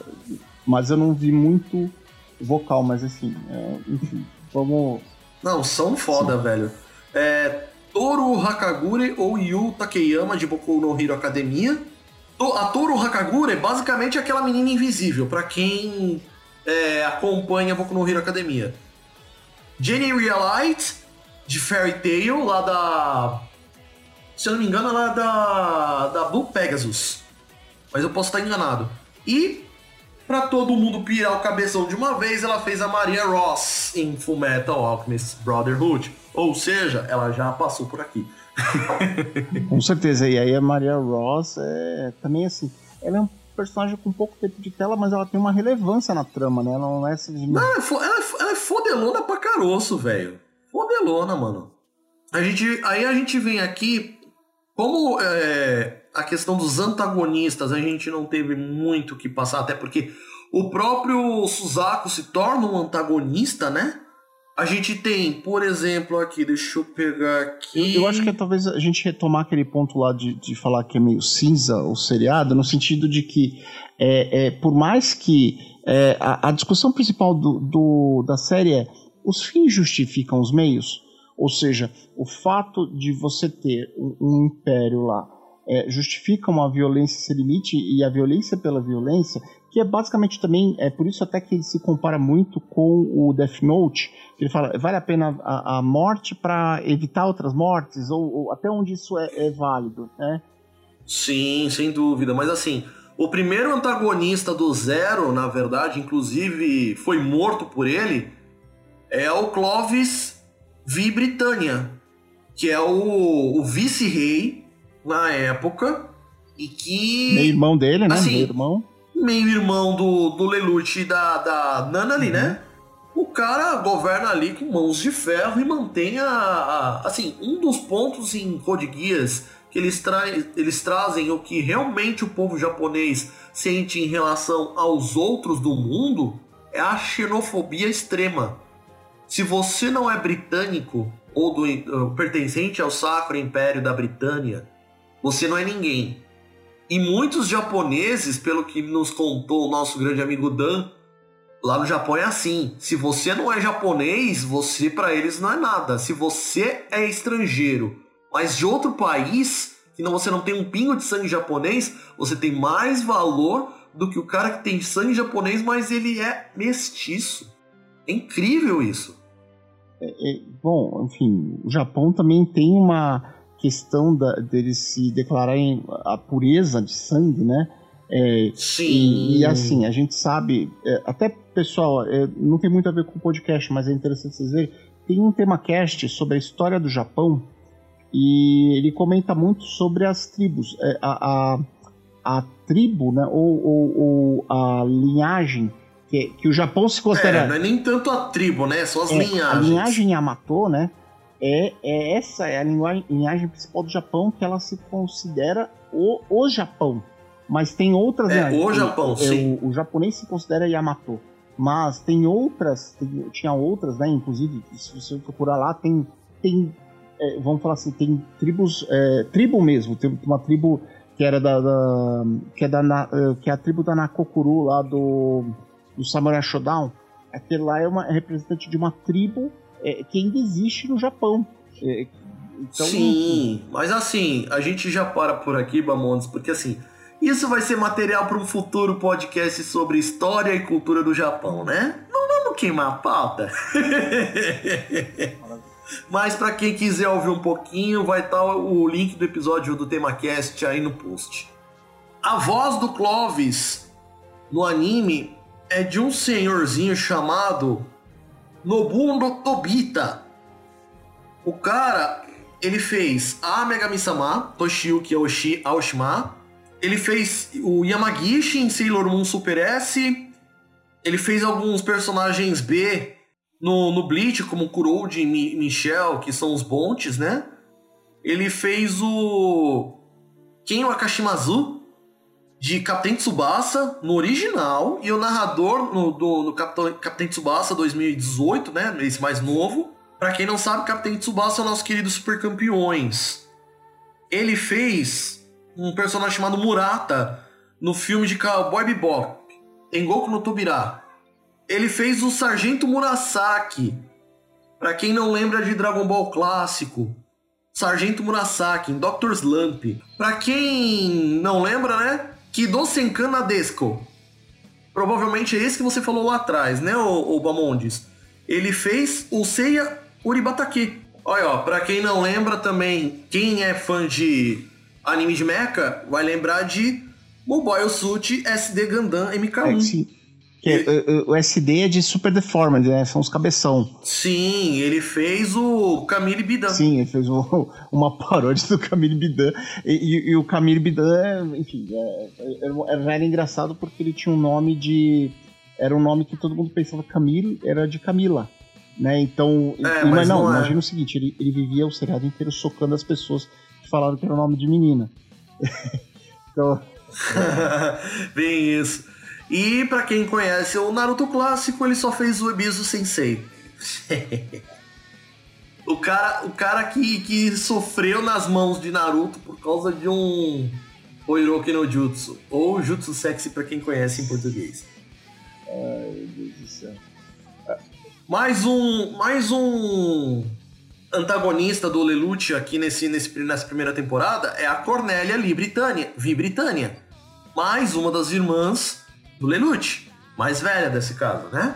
mas eu não vi muito vocal, mas assim, é, enfim, vamos. Não, são foda, Sim. velho. É, Toru Hakagure ou Yu Takeyama de Boku no Hero Academia. A Toru Hakagure é basicamente aquela menina invisível, para quem é, acompanha Boku no Hero Academia. Jenny Realight, de Fairy Tail, lá da. Se eu não me engano, lá da, da Blue Pegasus. Mas eu posso estar enganado. E, para todo mundo pirar o cabeção de uma vez, ela fez a Maria Ross em Full Metal Alchemist Brotherhood. Ou seja, ela já passou por aqui. com certeza. E aí a Maria Ross é também assim. Ela é um personagem com pouco tempo de tela, mas ela tem uma relevância na trama, né? Ela não é simplesmente. Não, ela é, ela é fodelona pra caroço, velho. Fodelona, mano. A gente, aí a gente vem aqui, como é, a questão dos antagonistas, a gente não teve muito o que passar, até porque o próprio Suzaku se torna um antagonista, né? A gente tem, por exemplo, aqui, deixa eu pegar aqui. Eu, eu acho que é, talvez a gente retomar aquele ponto lá de, de falar que é meio cinza o seriado, no sentido de que, é, é por mais que é, a, a, discussão principal do, do, da série é os fins justificam os meios? Ou seja, o fato de você ter um, um império lá é, justifica uma violência sem limite e a violência pela violência, que é basicamente também, é por isso até que ele se compara muito com o Death Note, ele fala, vale a pena a, a morte para evitar outras mortes, ou, ou, até onde isso é, é válido, né? Sim, sem dúvida, mas assim, o primeiro antagonista do Zero, na verdade, inclusive foi morto por ele, é o Clovis V. Britânia, que é o, o vice-rei na época e que. Meio irmão dele, né? Assim, meio irmão. Meio irmão do, do Lelouch e da, da Nana ali, né? uhum. né? O cara governa ali com mãos de ferro e mantém a, a. assim, um dos pontos em Code Geass que eles, tra eles trazem o que realmente o povo japonês sente em relação aos outros do mundo é a xenofobia extrema. Se você não é britânico ou do, uh, pertencente ao Sacro Império da Britânia, você não é ninguém. E muitos japoneses, pelo que nos contou o nosso grande amigo Dan, lá no Japão é assim: se você não é japonês, você para eles não é nada. Se você é estrangeiro, mas de outro país, que você não tem um pingo de sangue japonês, você tem mais valor do que o cara que tem sangue japonês, mas ele é mestiço. É incrível isso. É, é, bom, enfim, o Japão também tem uma questão da, deles se declararem a pureza de sangue, né? É, Sim. E, e, assim, a gente sabe, é, até pessoal, é, não tem muito a ver com o podcast, mas é interessante vocês verem. Tem um tema cast sobre a história do Japão e ele comenta muito sobre as tribos. É, a, a, a, tribo, né, ou, ou, ou a linhagem que, que o Japão se considera. É, não é nem tanto a tribo, né? São as é, linhagens. A linhagem Yamato, né? É, é essa é a linguagem, linhagem principal do Japão que ela se considera o, o Japão. Mas tem outras é, linhagens. O Japão, o, sim. O, o, japonês se considera Yamato. Mas tem outras, tem, tinha outras, né? Inclusive, se você procurar lá, tem, tem é, vamos falar assim, tem tribos, é, tribo mesmo, tem uma tribo que era da, da que é da é, que é a tribo da Nakokuru lá do, do Samurai Shodown. Aquele lá é uma é representante de uma tribo é, que ainda existe no Japão. É, então, Sim, mas assim, a gente já para por aqui, Bamondes, porque assim, isso vai ser material para um futuro podcast sobre história e cultura do Japão, né? Não vamos queimar a pauta. Mas para quem quiser ouvir um pouquinho, vai estar tá o link do episódio do TemaCast aí no post. A voz do Clovis no anime é de um senhorzinho chamado Nobundo Tobita. O cara, ele fez a Megami-sama, Toshiyuki Aoshima, ele fez o Yamagishi em Sailor Moon Super S, ele fez alguns personagens B no, no Bleach, como Kuroji e Michel, que são os Bontes, né? Ele fez o Ken Wakashimazu de Capitão Tsubasa no original e o narrador no, do, no Capitão, Capitão Tsubasa 2018, né? Esse mais novo. Para quem não sabe, Capitão Tsubasa é o nosso querido Super Campeões. Ele fez um personagem chamado Murata no filme de Cowboy Bebop, Goku no Tobirá. Ele fez o Sargento Murasaki. Para quem não lembra de Dragon Ball clássico, Sargento Murasaki em Doctor Slump. Para quem não lembra, né? Kido Senkan Nadesco. Provavelmente é esse que você falou lá atrás, né, o, Bamondes? Ele fez o Seiya Uribatake. Olha, ó, pra quem não lembra também, quem é fã de anime de mecha vai lembrar de Mobile Suit SD Gundam MK1. É. Que é, o, o SD é de Super Deformed, né? São os cabeção. Sim, ele fez o Camille Bidan. Sim, ele fez o, uma paródia do Camille Bidan. E, e, e o Camille Bidan, enfim, é, era, era engraçado porque ele tinha um nome de. Era um nome que todo mundo pensava Camille, era de Camila. Né? Então, é, mas, mas não, não é. imagina o seguinte: ele, ele vivia o seriado inteiro socando as pessoas que falaram que era o nome de menina. então. Bem isso. E para quem conhece o Naruto clássico, ele só fez o Ebisu Sensei. o cara, o cara que, que sofreu nas mãos de Naruto por causa de um Oiroki no Jutsu, ou Jutsu Sexy para quem conhece em português. Ai, meu Deus do céu. Mais um, mais um antagonista do Lelouch aqui nesse, nesse, nessa primeira temporada é a Cornélia Lee Britânia, Vi Britânia. Mais uma das irmãs do Lelouch, mais velha desse caso, né?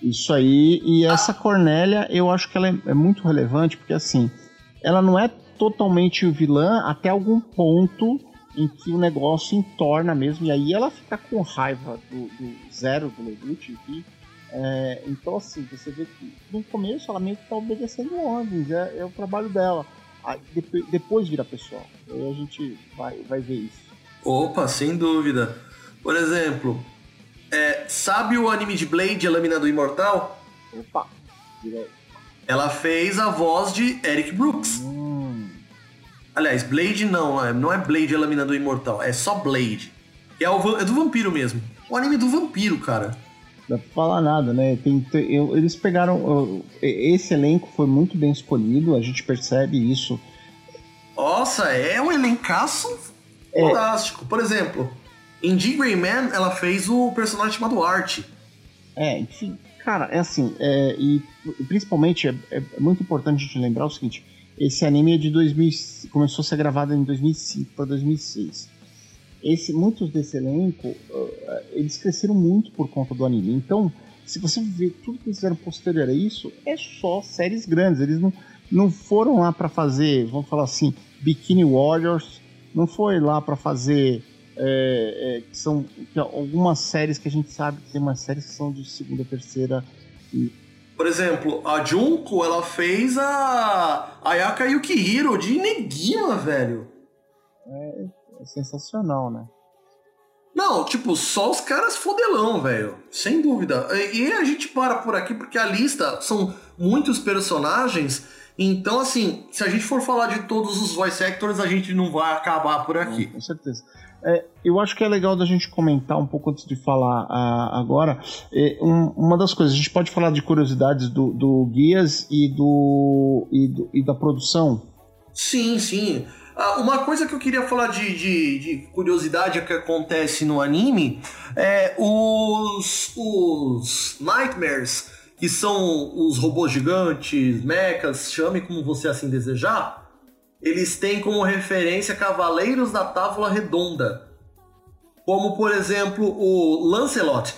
Isso aí, e essa Cornélia, eu acho que ela é, é muito relevante, porque assim, ela não é totalmente vilã até algum ponto em que o negócio entorna mesmo, e aí ela fica com raiva do, do zero do Lelouch aqui. É, então, assim, você vê que no começo ela meio que tá obedecendo ordens, é, é o trabalho dela. Aí, depois, depois vira pessoal. Aí a gente vai, vai ver isso. Opa, sem dúvida. Por exemplo, é, sabe o anime de Blade, a Lâmina do Imortal? Opa! Ela fez a voz de Eric Brooks. Hum. Aliás, Blade não, é, não é Blade, a Lâmina do Imortal, é só Blade. É, o, é do vampiro mesmo. O anime do vampiro, cara. Dá pra falar nada, né? Tem, eu, eles pegaram. esse elenco foi muito bem escolhido, a gente percebe isso. Nossa, é um elencaço é. fantástico. Por exemplo, em Jean Grey Man, ela fez o personagem chamado Art. É, enfim, cara, é assim, é, e principalmente é, é, muito importante a gente lembrar o seguinte: esse anime é de 2000, começou a ser gravado em 2005 para 2006. Esse, muitos desse elenco, uh, eles cresceram muito por conta do anime. Então, se você ver tudo que eles fizeram posterior a isso, é só séries grandes. Eles não, não foram lá para fazer, vamos falar assim, Bikini Warriors, não foi lá para fazer é, é, que são que algumas séries que a gente sabe que tem umas séries que são de segunda, terceira. E... Por exemplo, a Junko, ela fez a Ayaka Yukihiro de Negima, velho. É, é sensacional, né? Não, tipo, só os caras fodelão, velho. Sem dúvida. E a gente para por aqui porque a lista são muitos personagens. Então, assim, se a gente for falar de todos os voice actors, a gente não vai acabar por aqui. com certeza. É, eu acho que é legal da gente comentar um pouco antes de falar uh, agora. É, um, uma das coisas, a gente pode falar de curiosidades do, do Guias e, do, e, do, e da produção? Sim, sim. Ah, uma coisa que eu queria falar de, de, de, curiosidade que acontece no anime é os, os Nightmares, que são os robôs gigantes, mechas, chame como você assim desejar, eles têm como referência Cavaleiros da Távola Redonda. Como, por exemplo, o Lancelot,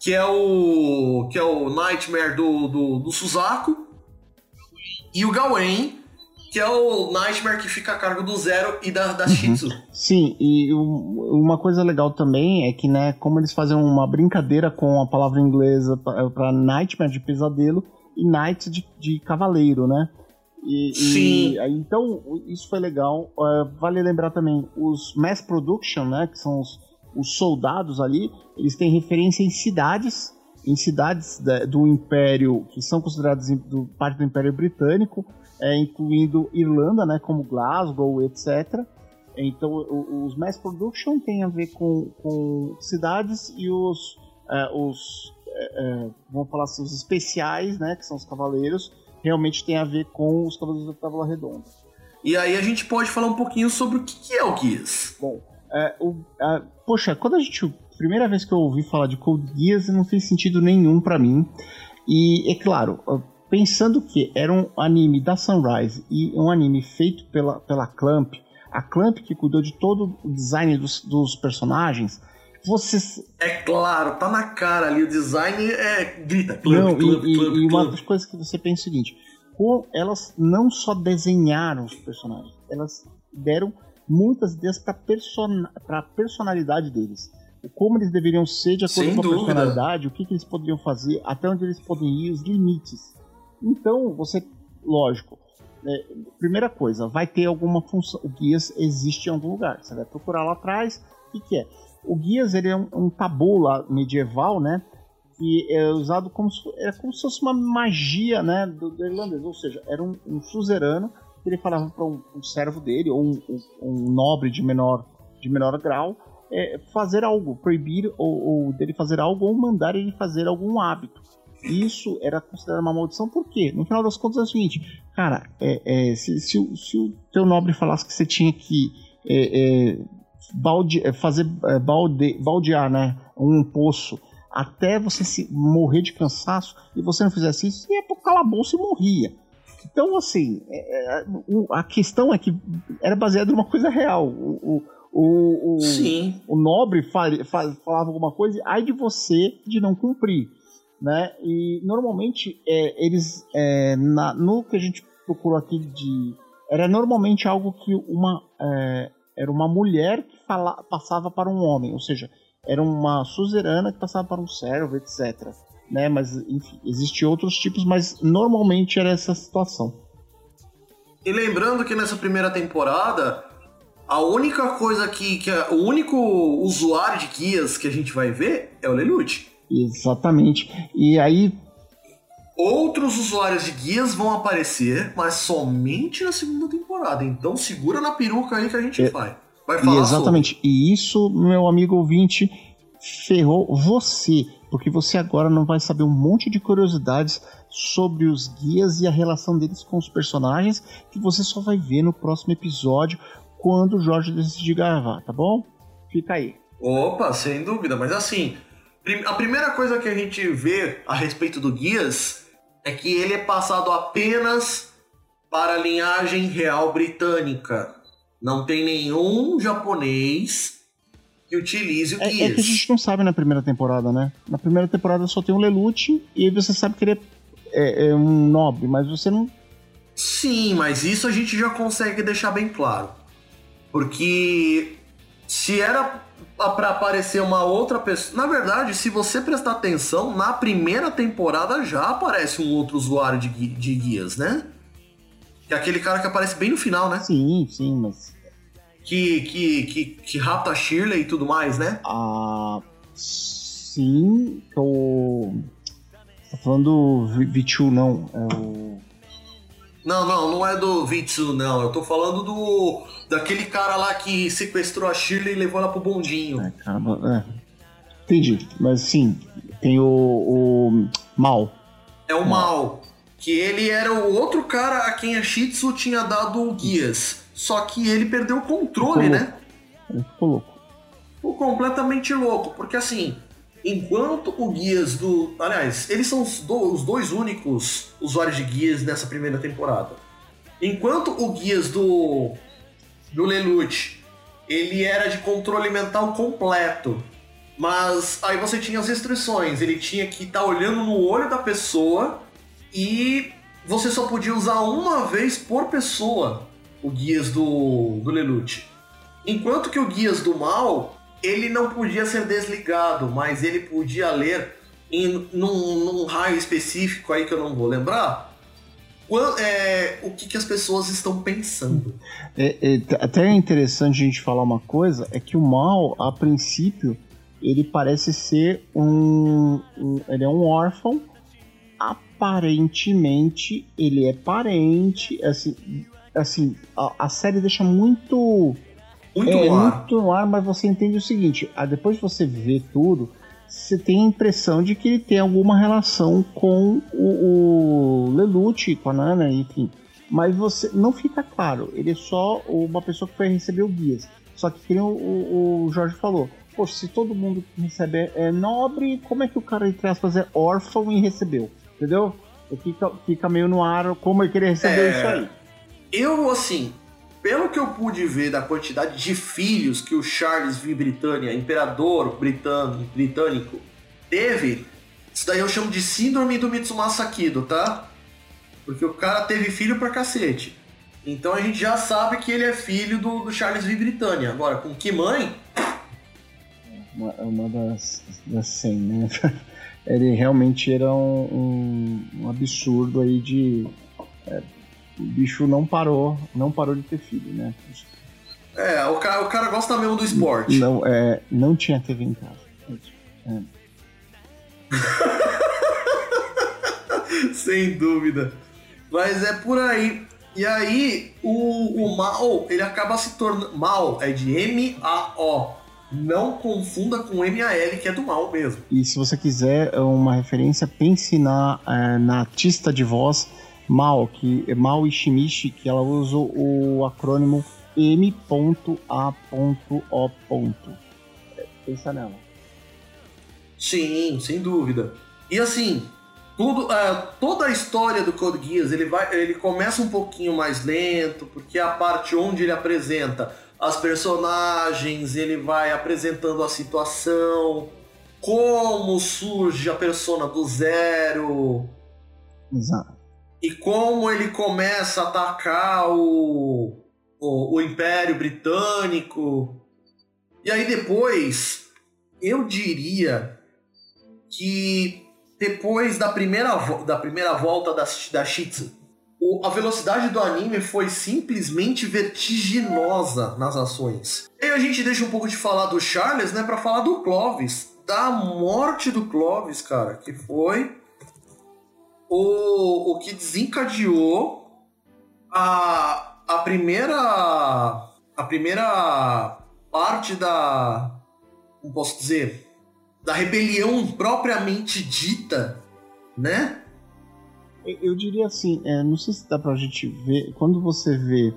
que é o, que é o Nightmare do, do, do Suzaku, e o Gawain, que é o Nightmare que fica a cargo do Zero e da, da uhum. Shitsu. Sim, e uma coisa legal também é que, né, como eles fazem uma brincadeira com a palavra inglesa para Nightmare de pesadelo e Knight de, de cavaleiro, né? E, Sim. E, então, isso foi legal. Uh, vale lembrar também, os mass production, né, que são os, os soldados ali, eles têm referência em cidades, em cidades do Império, que são consideradas do, parte do Império Britânico, é, incluindo Irlanda, né, como Glasgow, etc. Então, os mass production tem a ver com, com cidades e os, é, os é, é, vamos falar assim, os especiais, né, que são os cavaleiros, realmente tem a ver com os cavaleiros da Távola Redonda. E aí a gente pode falar um pouquinho sobre o que é o Guias. Bom, é, o, poxa, quando a gente primeira vez que eu ouvi falar de Code Geass não fez sentido nenhum para mim. E é claro, pensando que era um anime da Sunrise e um anime feito pela, pela Clamp, a Clamp que cuidou de todo o design dos, dos personagens, você... É claro, tá na cara ali, o design é... grita, Clamp, não, Clamp, e, Clamp, e, e uma das coisas que você pensa é o seguinte, elas não só desenharam os personagens, elas deram muitas ideias para person... a personalidade deles. Como eles deveriam ser de acordo Sem com a dúvida. personalidade, o que, que eles poderiam fazer, até onde eles podem ir, os limites. Então, você, lógico, é, primeira coisa, vai ter alguma função. O guias existe em algum lugar. Você vai procurar lá atrás. O que, é? O guias ele é um, um tabu lá medieval, né? Que é usado como se, é como se fosse uma magia, né? Do, do irlandês. Ou seja, era um, um suzerano que ele falava para um, um, servo dele ou um, um, nobre de menor de menor grau é, fazer algo, proibir ou, ou dele fazer algo ou mandar ele fazer algum hábito isso era considerado uma maldição, por quê? No final das contas é o seguinte, cara, é, é, se, se, se, o teu nobre falasse que você tinha que é, é balde, é, fazer é, balde, baldear né, um poço até você se morrer de cansaço e você não fizesse isso, ia pro calabouço e morria. Então, assim, a questão é que era baseado numa coisa real. O, o, o, o nobre falava alguma coisa, ai de você de não cumprir né? E normalmente é, eles é, na, no que a gente procurou aqui de era normalmente algo que uma é, era uma mulher que fala, passava para um homem, ou seja, era uma suzerana que passava para um servo, etc. Né? Mas enfim, existem outros tipos, mas normalmente era essa situação. E lembrando que nessa primeira temporada a única coisa que, que o único usuário de guias que a gente vai ver é o Lelouch. Exatamente. E aí. Outros usuários de guias vão aparecer, mas somente na segunda temporada. Então segura na peruca aí que a gente é, vai. Vai falar Exatamente. Sobre. E isso, meu amigo ouvinte, ferrou você. Porque você agora não vai saber um monte de curiosidades sobre os guias e a relação deles com os personagens que você só vai ver no próximo episódio quando o Jorge decidir gravar, tá bom? Fica aí. Opa, sem dúvida, mas assim, a primeira coisa que a gente vê a respeito do Guias é que ele é passado apenas para a linhagem real britânica. Não tem nenhum japonês que utilize o é, Guias. É que a gente não sabe na primeira temporada, né? Na primeira temporada só tem o Lelouch e você sabe que ele é, é, é um nobre, mas você não. Sim, mas isso a gente já consegue deixar bem claro. Porque se era para aparecer uma outra pessoa. Na verdade, se você prestar atenção, na primeira temporada já aparece um outro usuário de, de guias, né? Que é aquele cara que aparece bem no final, né? Sim, sim, mas. que, que, que, que rapta Shirley e tudo mais, né? Ah, sim, o. Tá falando do V2, não. É o. Não, não, não é do Vitsu, não. Eu tô falando do. Daquele cara lá que sequestrou a Shirley e levou ela pro bondinho. É, caramba, é. Entendi, mas sim, tem o, o Mal. É o Mal. Que ele era o outro cara a quem a Shitsu tinha dado guias. Só que ele perdeu o controle, né? Ele ficou louco. Ficou completamente louco. Porque assim, enquanto o guias do. Aliás, eles são os, do, os dois únicos usuários de guias nessa primeira temporada. Enquanto o guias do. do Lelouch ele era de controle mental completo. Mas aí você tinha as restrições. Ele tinha que estar tá olhando no olho da pessoa e você só podia usar uma vez por pessoa o guias do, do Lelouch. Enquanto que o guias do mal, ele não podia ser desligado, mas ele podia ler em, num, num raio específico aí que eu não vou lembrar, é, o que, que, as pessoas estão pensando. É, é, até é interessante a gente falar uma coisa, é que o mal, a princípio, ele parece ser um, um ele é um órfão, aparentemente ele é parente, assim, assim a, a série deixa muito muito é, no ar. muito no ar, mas você entende o seguinte, ah, depois de você ver tudo, você tem a impressão de que ele tem alguma relação com o, o Lelouch, com a Nana, enfim. Mas você não fica claro, ele é só uma pessoa que foi receber o guias. Só que, como o, o Jorge falou, poxa, se todo mundo que recebe é nobre, como é que o cara, entre aspas, é órfão e recebeu? Entendeu? Fica, fica meio no ar como é que ele recebeu é... isso aí. Eu, assim, pelo que eu pude ver da quantidade de filhos que o Charles V. Britânia, imperador britânico, teve, isso daí eu chamo de síndrome do Mitsumasa Kido, tá? Porque o cara teve filho pra cacete. Então a gente já sabe que ele é filho do, do Charles V. Britânia. Agora, com que mãe? Uma, uma das, das 100, né? ele realmente era um, um, um absurdo aí de. É, o bicho não parou, não parou de ter filho, né? É, o cara, o cara gosta mesmo do esporte. Não, é, não tinha TV em casa. É. Sem dúvida. Mas é por aí. E aí, o, o mal, ele acaba se tornando. Mal é de M-A-O. Não confunda com M-A-L, que é do mal mesmo. E se você quiser uma referência, pense na, é, na artista de voz Mal, que é Mal Ishimichi, que ela usa o acrônimo M.A.O. Pensa nela. Sim, sem dúvida. E assim, tudo, uh, toda a história do Code Geass ele, vai, ele começa um pouquinho mais lento, porque é a parte onde ele apresenta as personagens, ele vai apresentando a situação, como surge a persona do zero. Exato e como ele começa a atacar o, o, o, Império Britânico. E aí depois, eu diria que depois da primeira, da primeira volta da, da Shitsu, a velocidade do anime foi simplesmente vertiginosa nas ações. E a gente deixa um pouco de falar do Charles, né, para falar do Clovis, da morte do Clovis, cara, que foi o, o que desencadeou a, a primeira a primeira parte da como posso dizer da rebelião propriamente dita, né? Eu diria assim, é, não sei se dá pra gente ver, quando você vê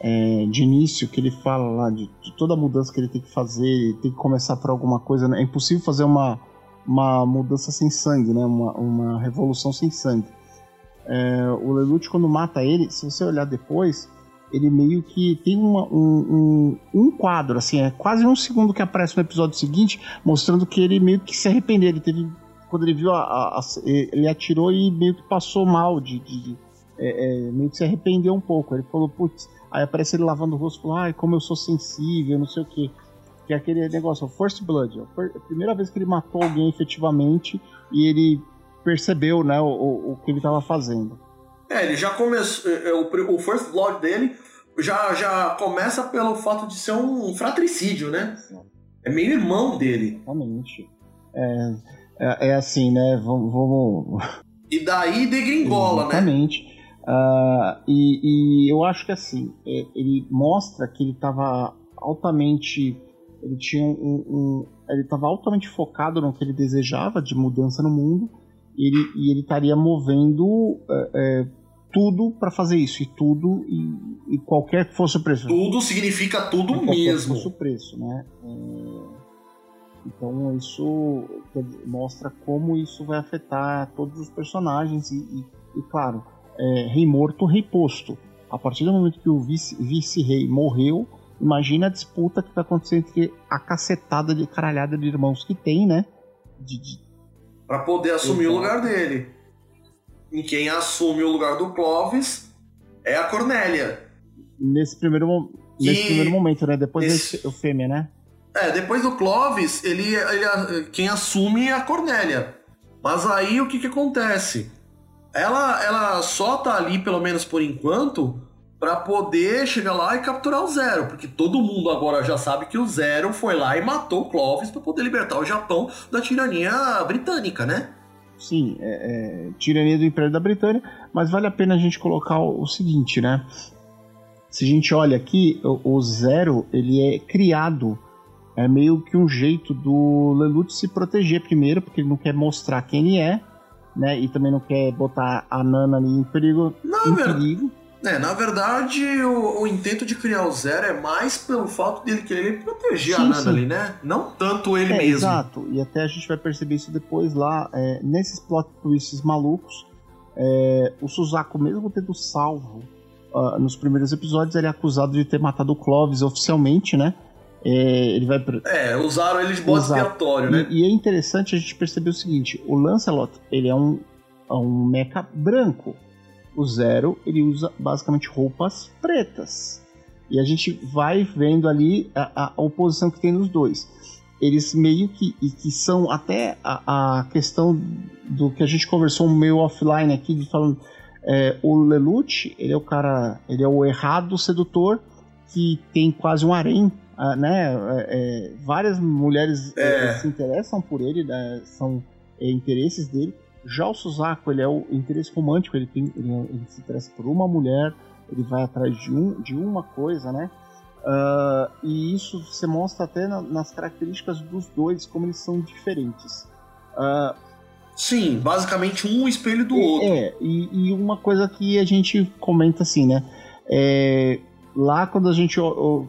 é, de início que ele fala lá de, de, toda a mudança que ele tem que fazer, tem que começar por alguma coisa, né? é impossível fazer uma uma mudança sem sangue, né? Uma, uma revolução sem sangue. É, o Lelouch, quando mata ele, se você olhar depois, ele meio que tem uma, um, um, um, quadro, assim, é quase um segundo que aparece no episódio seguinte, mostrando que ele meio que se arrependeu. Ele teve. Quando ele viu a, a, a ele atirou e meio que passou mal de. de, é, é, meio que se arrependeu um pouco. Ele falou, putz, aí aparece ele lavando o rosto falou, ai, como eu sou sensível, não sei o que que é aquele negócio, First Blood. A primeira vez que ele matou alguém efetivamente e ele percebeu né, o, o que ele estava fazendo. É, ele já começou. É, é, o, o First Blood dele já, já começa pelo fato de ser um fratricídio, né? É meio irmão dele. Exatamente. É, é, é assim, né? Vamos. vamos... E daí degringola, Exatamente. né? Uh, e, e, eu acho que assim, é, ele mostra que ele estava altamente. Ele tinha um, um ele estava altamente focado no que ele desejava de mudança no mundo e ele, e ele estaria movendo é, é, tudo para fazer isso e tudo e, e, qualquer que fosse o preço. Tudo significa tudo e mesmo. Que fosse o preço, né? É, então isso mostra como isso vai afetar todos os personagens e, e, e claro, é, rei morto, rei posto. A partir do momento que o vice-rei vice morreu, imagina a disputa que vai acontecer entre a cacetada de caralhada de irmãos que tem, né? De, de... Para poder assumir o lugar dele. E quem assume o lugar do Clovis é a Cornélia. Nesse primeiro, nesse primeiro momento, né? Depois Esse... da Eufêmia, né? É, depois do Clovis, ele, ele, quem assume é a Cornélia. Mas aí o que, que acontece? Ela, ela só tá ali, pelo menos por enquanto, para poder chegar lá e capturar o Zero, porque todo mundo agora já sabe que o Zero foi lá e matou o Clovis para poder libertar o Japão da tirania britânica, né? Sim, é, é, tirania do Império da Britânia, mas vale a pena a gente colocar o, o seguinte, né? Se a gente olha aqui, o, o, Zero ele é criado é meio que um jeito do Lelouch se proteger primeiro, porque ele não quer mostrar quem ele é, né? E também não quer botar a Nana ali em perigo. Não, em perigo. É, na verdade, o, o, intento de criar o Zero é mais pelo fato dele querer proteger sim, a Nana ali, né? Não tanto ele é, mesmo. Exato, e até a gente vai perceber isso depois lá, é, nesses plot twists malucos, é, o Suzaku, mesmo tendo salvo uh, nos primeiros episódios, ele é acusado de ter matado o Clovis oficialmente, né? É, ele vai. É, usaram ele de bode expiatório, né? E, e, é interessante a gente perceber o seguinte: o Lancelot, ele é um, é um mecha branco. O Zero, ele usa basicamente roupas pretas. E a gente vai vendo ali a, a oposição que tem nos dois. Eles meio que, e que são até a, a questão do que a gente conversou meio offline aqui, de falando. É, o Lelouch, ele é o cara, ele é o errado sedutor que tem quase um harém, uh, né? É, é, várias mulheres é. se interessam por ele, né? são é, interesses dele. Já o Suzaku, ele é o interesse romântico, ele, tem, ele, ele, se interessa por uma mulher, ele vai atrás de, um, de uma coisa, né? Uh, e isso se mostra até na, nas características dos dois, como eles são diferentes. Uh, Sim, basicamente um espelho do é, outro. É, e, e, uma coisa que a gente comenta assim, né? É, lá quando a gente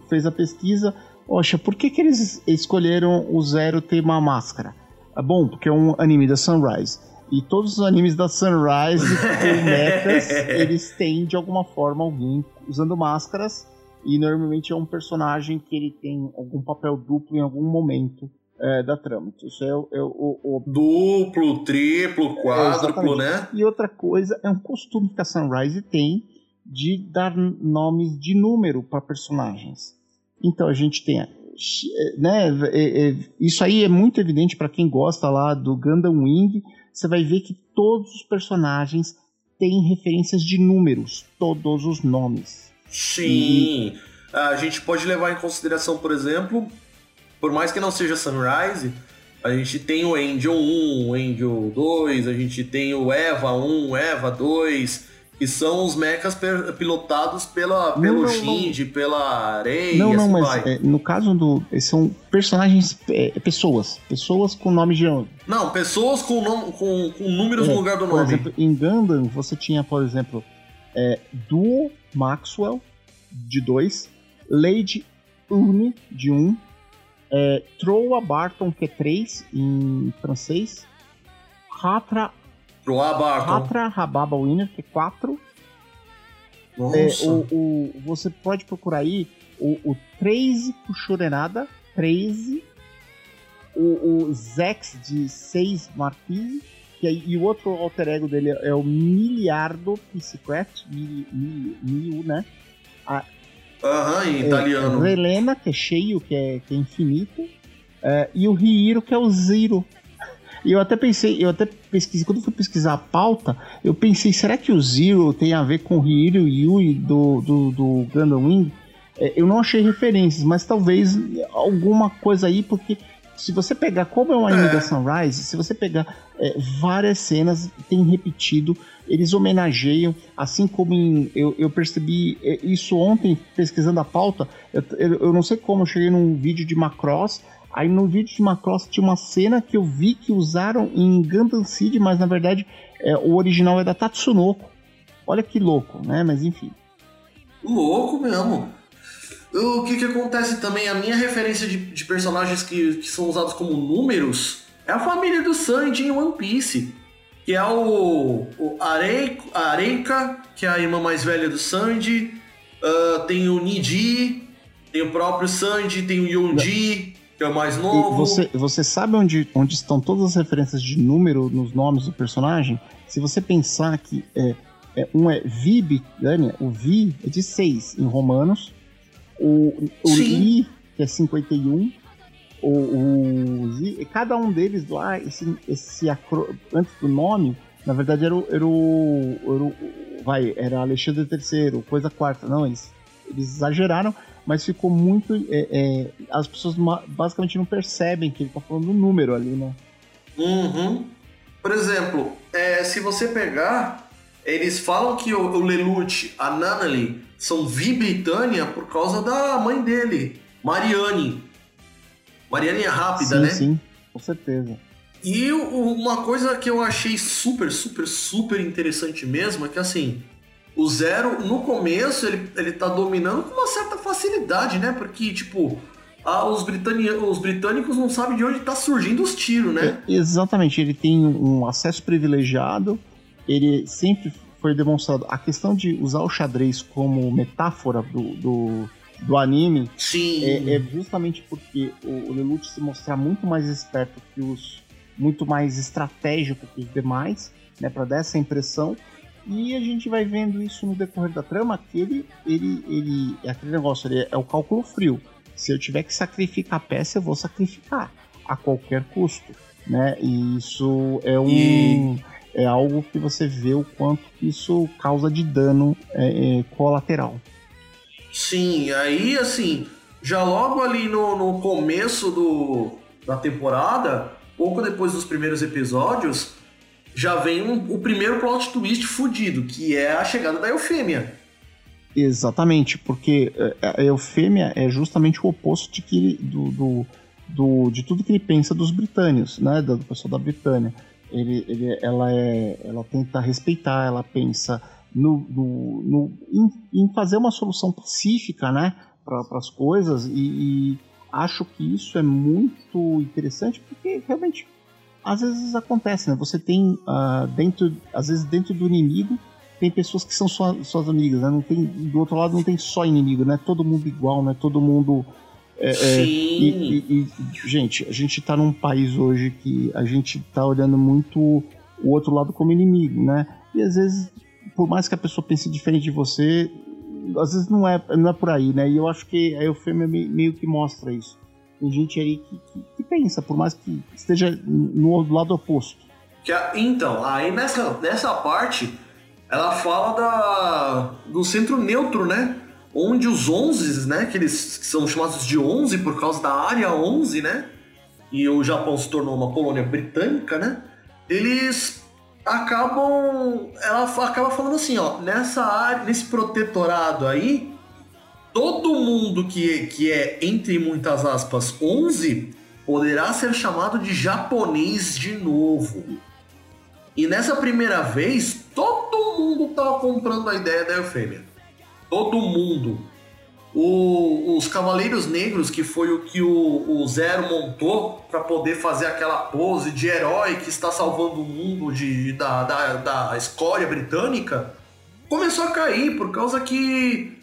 fez a pesquisa, poxa, por que, que eles escolheram o Zero ter uma máscara? É bom, porque é um anime da Sunrise. E todos os animes da Sunrise com mechas, eles têm de alguma forma alguém usando máscaras. E normalmente é um personagem que ele tem algum papel duplo em algum momento é, da trama. Isso é, o, é o, o, Duplo, triplo, quádruplo, é, né? E outra coisa, é um costume que a Sunrise tem de dar nomes de número para personagens. Então a gente tem né, é, é, isso aí é muito evidente para quem gosta lá do Gundam Wing você vai ver que todos os personagens têm referências de números, todos os nomes. Sim. E... A gente pode levar em consideração, por exemplo, por mais que não seja Sunrise, a gente tem o Angel 1, o Angel 2, a gente tem o Eva 1, Eva 2, que são os mechas pilotados pela, pelo não, Shinji, não. pela Rei. Não, não, assim mas é, no caso do. São personagens. É, pessoas. Pessoas com nome de. Não, pessoas com, nome, com, com números é, no lugar do por nome. Exemplo, em Gundam, você tinha, por exemplo, é, Duo Maxwell, de 2, Lady Une, de 1, um, é, Troa Barton, que é 3 em francês, Ratra Pro Abarton. Ratra Rababa Winner, que é 4. É, o, o, você pode procurar aí o, o 13 Puxurenada, 13. O, o Zex de 6 Marquise. Que, e o outro alter ego dele é o Miliardo Psycraft, Mil, Mil, Mil, né? Aham, uhum, em é, italiano. Relena, que é cheio, que é, que é infinito. É, e o Hiro, que é o Zero. E eu até pensei, eu até pesquisei, quando eu fui pesquisar a pauta, eu pensei, será que o Zero tem a ver com o Hiryu Yui do, do, do Gundam Wing? É, eu não achei referências, mas talvez alguma coisa aí, porque se você pegar, como é um anime é. da Sunrise, se você pegar é, várias cenas, tem repetido, eles homenageiam, assim como em, eu, eu percebi é, isso ontem, pesquisando a pauta, eu, eu, eu, não sei como, eu cheguei num vídeo de Macross, aí no vídeo de Macross tinha uma cena que eu vi que usaram em Gundam Seed, mas na verdade é, o original é da Tatsunoko. Olha que louco, né? Mas enfim. Louco mesmo. O que, que acontece também, a minha referência de, de personagens que, que, são usados como números é a família do Sanji em One Piece. Que é o, o Areika, que é a irmã mais velha do Sanji. Uh, tem o Niji, tem o próprio Sanji, tem o Yonji, que é o mais novo. você, você sabe onde, onde estão todas as referências de número nos nomes do personagem? Se você pensar que é, é um é Vi o Vi é de 6 em romanos, o, o Li, que é 51, o, o Z, cada um deles lá, esse, esse acro, antes do nome, na verdade era o, era o, era o vai, era Alexandre III, coisa quarta, não, eles, eles exageraram, mas ficou muito, é, é, as pessoas basicamente não percebem que ele tá falando do número ali, né? Uhum. Por exemplo, é, se você pegar, eles falam que o, o Lelouch, a Nanali, são Vi Britânia por causa da mãe dele, Mariane. Mariane é rápida, sim, né? Sim, com certeza. E uma coisa que eu achei super, super, super interessante mesmo é que assim, o Zero, no começo, ele, ele tá dominando com uma certa facilidade, né? Porque, tipo, ah, os, os britânicos não sabem de onde tá surgindo os tiros, né? É, exatamente, ele tem um acesso privilegiado, ele sempre foi demonstrado a questão de usar o xadrez como metáfora do, do, do anime é, é, justamente porque o, o Lelouch se mostrar muito mais esperto que os muito mais estratégico que os demais, né, para dar essa impressão. E a gente vai vendo isso no decorrer da trama que ele ele ele é aquele negócio, ele é o cálculo frio. Se eu tiver que sacrificar a peça, eu vou sacrificar a qualquer custo, né? E isso é um e é algo que você vê o quanto isso causa de dano é, é, colateral. Sim, aí assim, já logo ali no, no começo do, da temporada, pouco depois dos primeiros episódios, já vem um, o primeiro plot twist fudido, que é a chegada da Eufêmia. Exatamente, porque é, a Eufêmia é justamente o oposto de, que, do, do, do, de tudo que ele pensa dos britânicos, né, do pessoal da Britânia ele, ele, ela, é, ela tenta respeitar, ela pensa no, no, no em, em, fazer uma solução pacífica né, para as coisas e, e, acho que isso é muito interessante porque realmente às vezes acontece, né? Você tem uh, dentro, às vezes dentro do inimigo tem pessoas que são sua, suas amigas, né? Não tem, do outro lado não tem só inimigo, né? Todo mundo igual, né? Todo mundo é, é, e, e, e, gente, a gente tá num país hoje que a gente tá olhando muito o outro lado como inimigo, né? E às vezes, por mais que a pessoa pense diferente de você, às vezes não é, não é por aí, né? E eu acho que a Eufêmia meio que mostra isso. Tem gente aí que, que, que pensa, por mais que esteja no lado oposto. Então, aí nessa, nessa parte, ela fala da, do centro neutro, né? onde os 11, né, que eles são chamados de 11 por causa da área 11, né, e o Japão se tornou uma colônia britânica, né, eles acabam, ela acaba falando assim, ó, nessa área, nesse protetorado aí, todo mundo que, que é, entre muitas aspas, 11, poderá ser chamado de japonês de novo. E nessa primeira vez, todo mundo tava comprando a ideia da Eufêmia todo mundo. O, os Cavaleiros Negros, que foi o que o, o Zero montou para poder fazer aquela pose de herói que está salvando o mundo de, da, da, da escória britânica, começou a cair por causa que.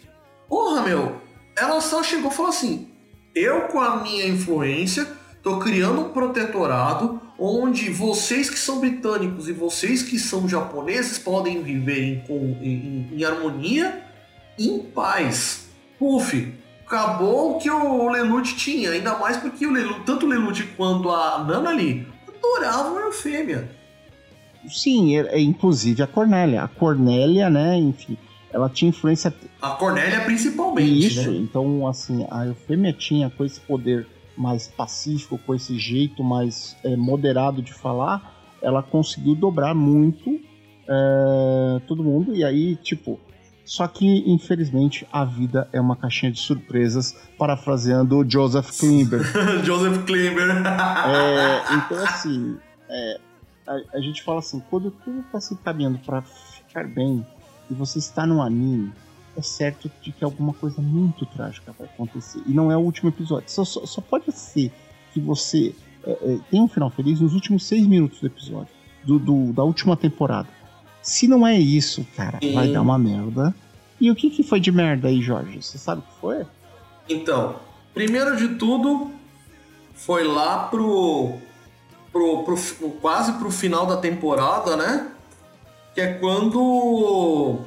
Porra, meu, ela só chegou e falou assim: eu, com a minha influência, tô criando um protetorado onde vocês que são britânicos e vocês que são japoneses podem viver em, em, em harmonia em paz. Puf, acabou o que o Lelouch tinha, ainda mais porque o Lelouch, tanto o Lelouch quanto a Nana ali adoravam a Eufêmia. Sim, é, é, inclusive a Cornélia. A Cornélia, né, enfim, ela tinha influência. A Cornélia principalmente. Isso, né? então, assim, a Eufêmia tinha com esse poder mais pacífico, com esse jeito mais é, moderado de falar, ela conseguiu dobrar muito é, todo mundo. E aí, tipo, só que, infelizmente, a vida é uma caixinha de surpresas, parafraseando Joseph Klimber. Joseph Klimber. é, então, assim, é, a, a, gente fala assim, quando tudo está se encaminhando para ficar bem e você está no anime, é certo de que alguma coisa muito trágica vai acontecer. E não é o último episódio. Só, só, só pode ser que você é, é, tenha um final feliz nos últimos seis minutos do episódio, do, do da última temporada. Se não é isso, cara, Sim. vai dar uma merda. E o que, que foi de merda aí, Jorge? Você sabe o que foi? Então, primeiro de tudo, foi lá pro, pro, pro, quase pro final da temporada, né? Que é quando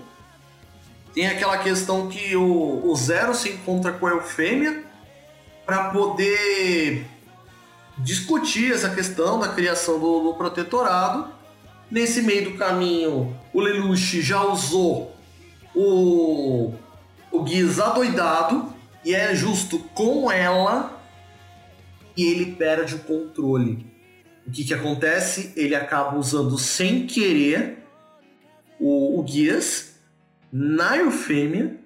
tem aquela questão que o, o Zero se encontra com a Eufêmia para poder discutir essa questão da criação do, do protetorado Nesse meio do caminho, o Lelouch já usou o, o Giz adoidado e é justo com ela e ele perde o controle. O que, que acontece? Ele acaba usando sem querer o, o Giz na Eufêmia,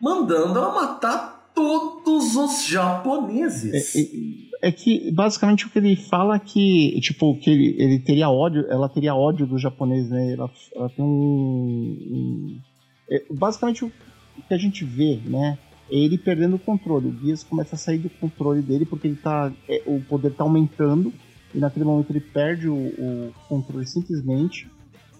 mandando ela matar todos os japoneses. É, é é que basicamente o que ele fala é que, tipo, que ele, ele teria ódio, ela teria ódio do japonês, né? Ela, ela tem um. um é, basicamente o que a gente vê, né? É ele perdendo o controle. O Guias começa a sair do controle dele porque ele tá, é, o poder tá aumentando e naquele momento ele perde o, o controle simplesmente.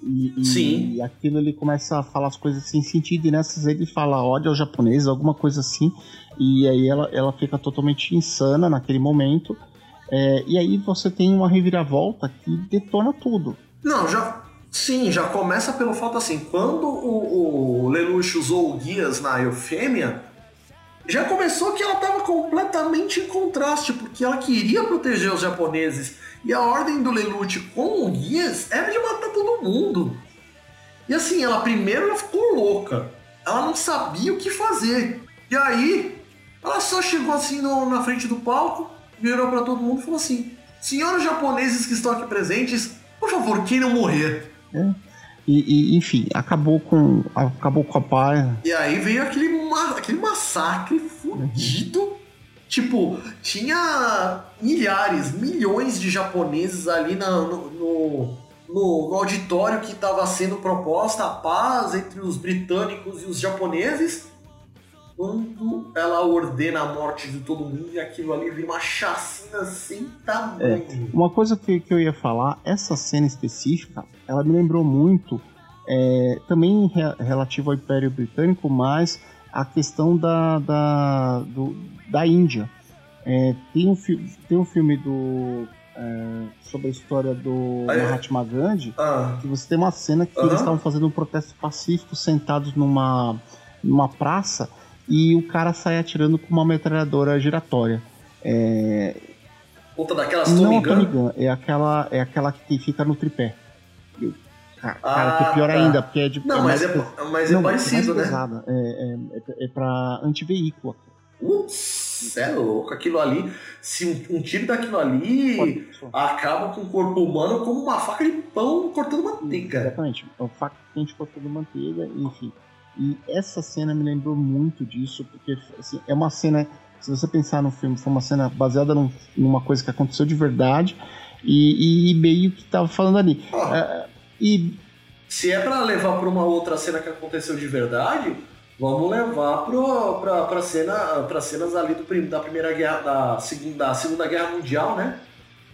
E, e, Sim. e aquilo ele começa a falar as coisas sem sentido, e nessas ele fala ódio ao japonês, alguma coisa assim, e aí ela, ela fica totalmente insana naquele momento. É, e aí você tem uma reviravolta que detona tudo. Não, já. Sim, já começa pelo fato assim, quando o, o Lelouch usou o Guias na Eufêmia, já começou que ela estava completamente em contraste, porque ela queria proteger os japoneses. E a ordem do Lelouch com o Guias era de matar todo mundo. E assim, ela primeiro ela ficou louca. Ela não sabia o que fazer. E aí, ela só chegou assim no, na frente do palco, virou para todo mundo e falou assim: Senhores japoneses que estão aqui presentes, por favor, queiram morrer. É. E, e, enfim, acabou com acabou com a paz. E aí veio aquele, aquele massacre fudido. Uhum. Tipo, tinha milhares, milhões de japoneses ali na, no, no, no, auditório que estava sendo proposta a paz entre os britânicos e os japoneses quando ela ordena a morte de todo mundo e aquilo ali vira uma chacina sem tamanho. É, uma coisa que, que eu ia falar, essa cena específica, ela me lembrou muito, é, também re, relativo ao Império Britânico, mas a questão da, da, do, da Índia. É, tem, um, tem um filme do é, sobre a história do ah, é? Mahatma Gandhi, ah. que você tem uma cena que eles estavam fazendo um protesto pacífico sentados numa, numa praça e o cara sai atirando com uma metralhadora giratória. É... Puta daquelas Tommy Gun, é aquela, é aquela que fica no tripé. Cara, ah, que é pior tá. ainda, porque é de. Não, é mas, é, mas é não, parecido, é né? Pesada. É, é, é pra antiveículo. Putz, é louco. Aquilo ali, se um, um tiro daquilo ali acaba com o corpo humano como uma faca de pão cortando manteiga. Exatamente. Uma faca quente cortando manteiga, enfim. E essa cena me lembrou muito disso, porque assim, é uma cena, se você pensar no filme, foi uma cena baseada num, numa coisa que aconteceu de verdade e, e meio que tava falando ali. Ah, uh, e se é para levar para uma outra cena que aconteceu de verdade, vamos levar para cena, para cenas ali do, da primeira guerra, da segunda, da segunda guerra mundial, né?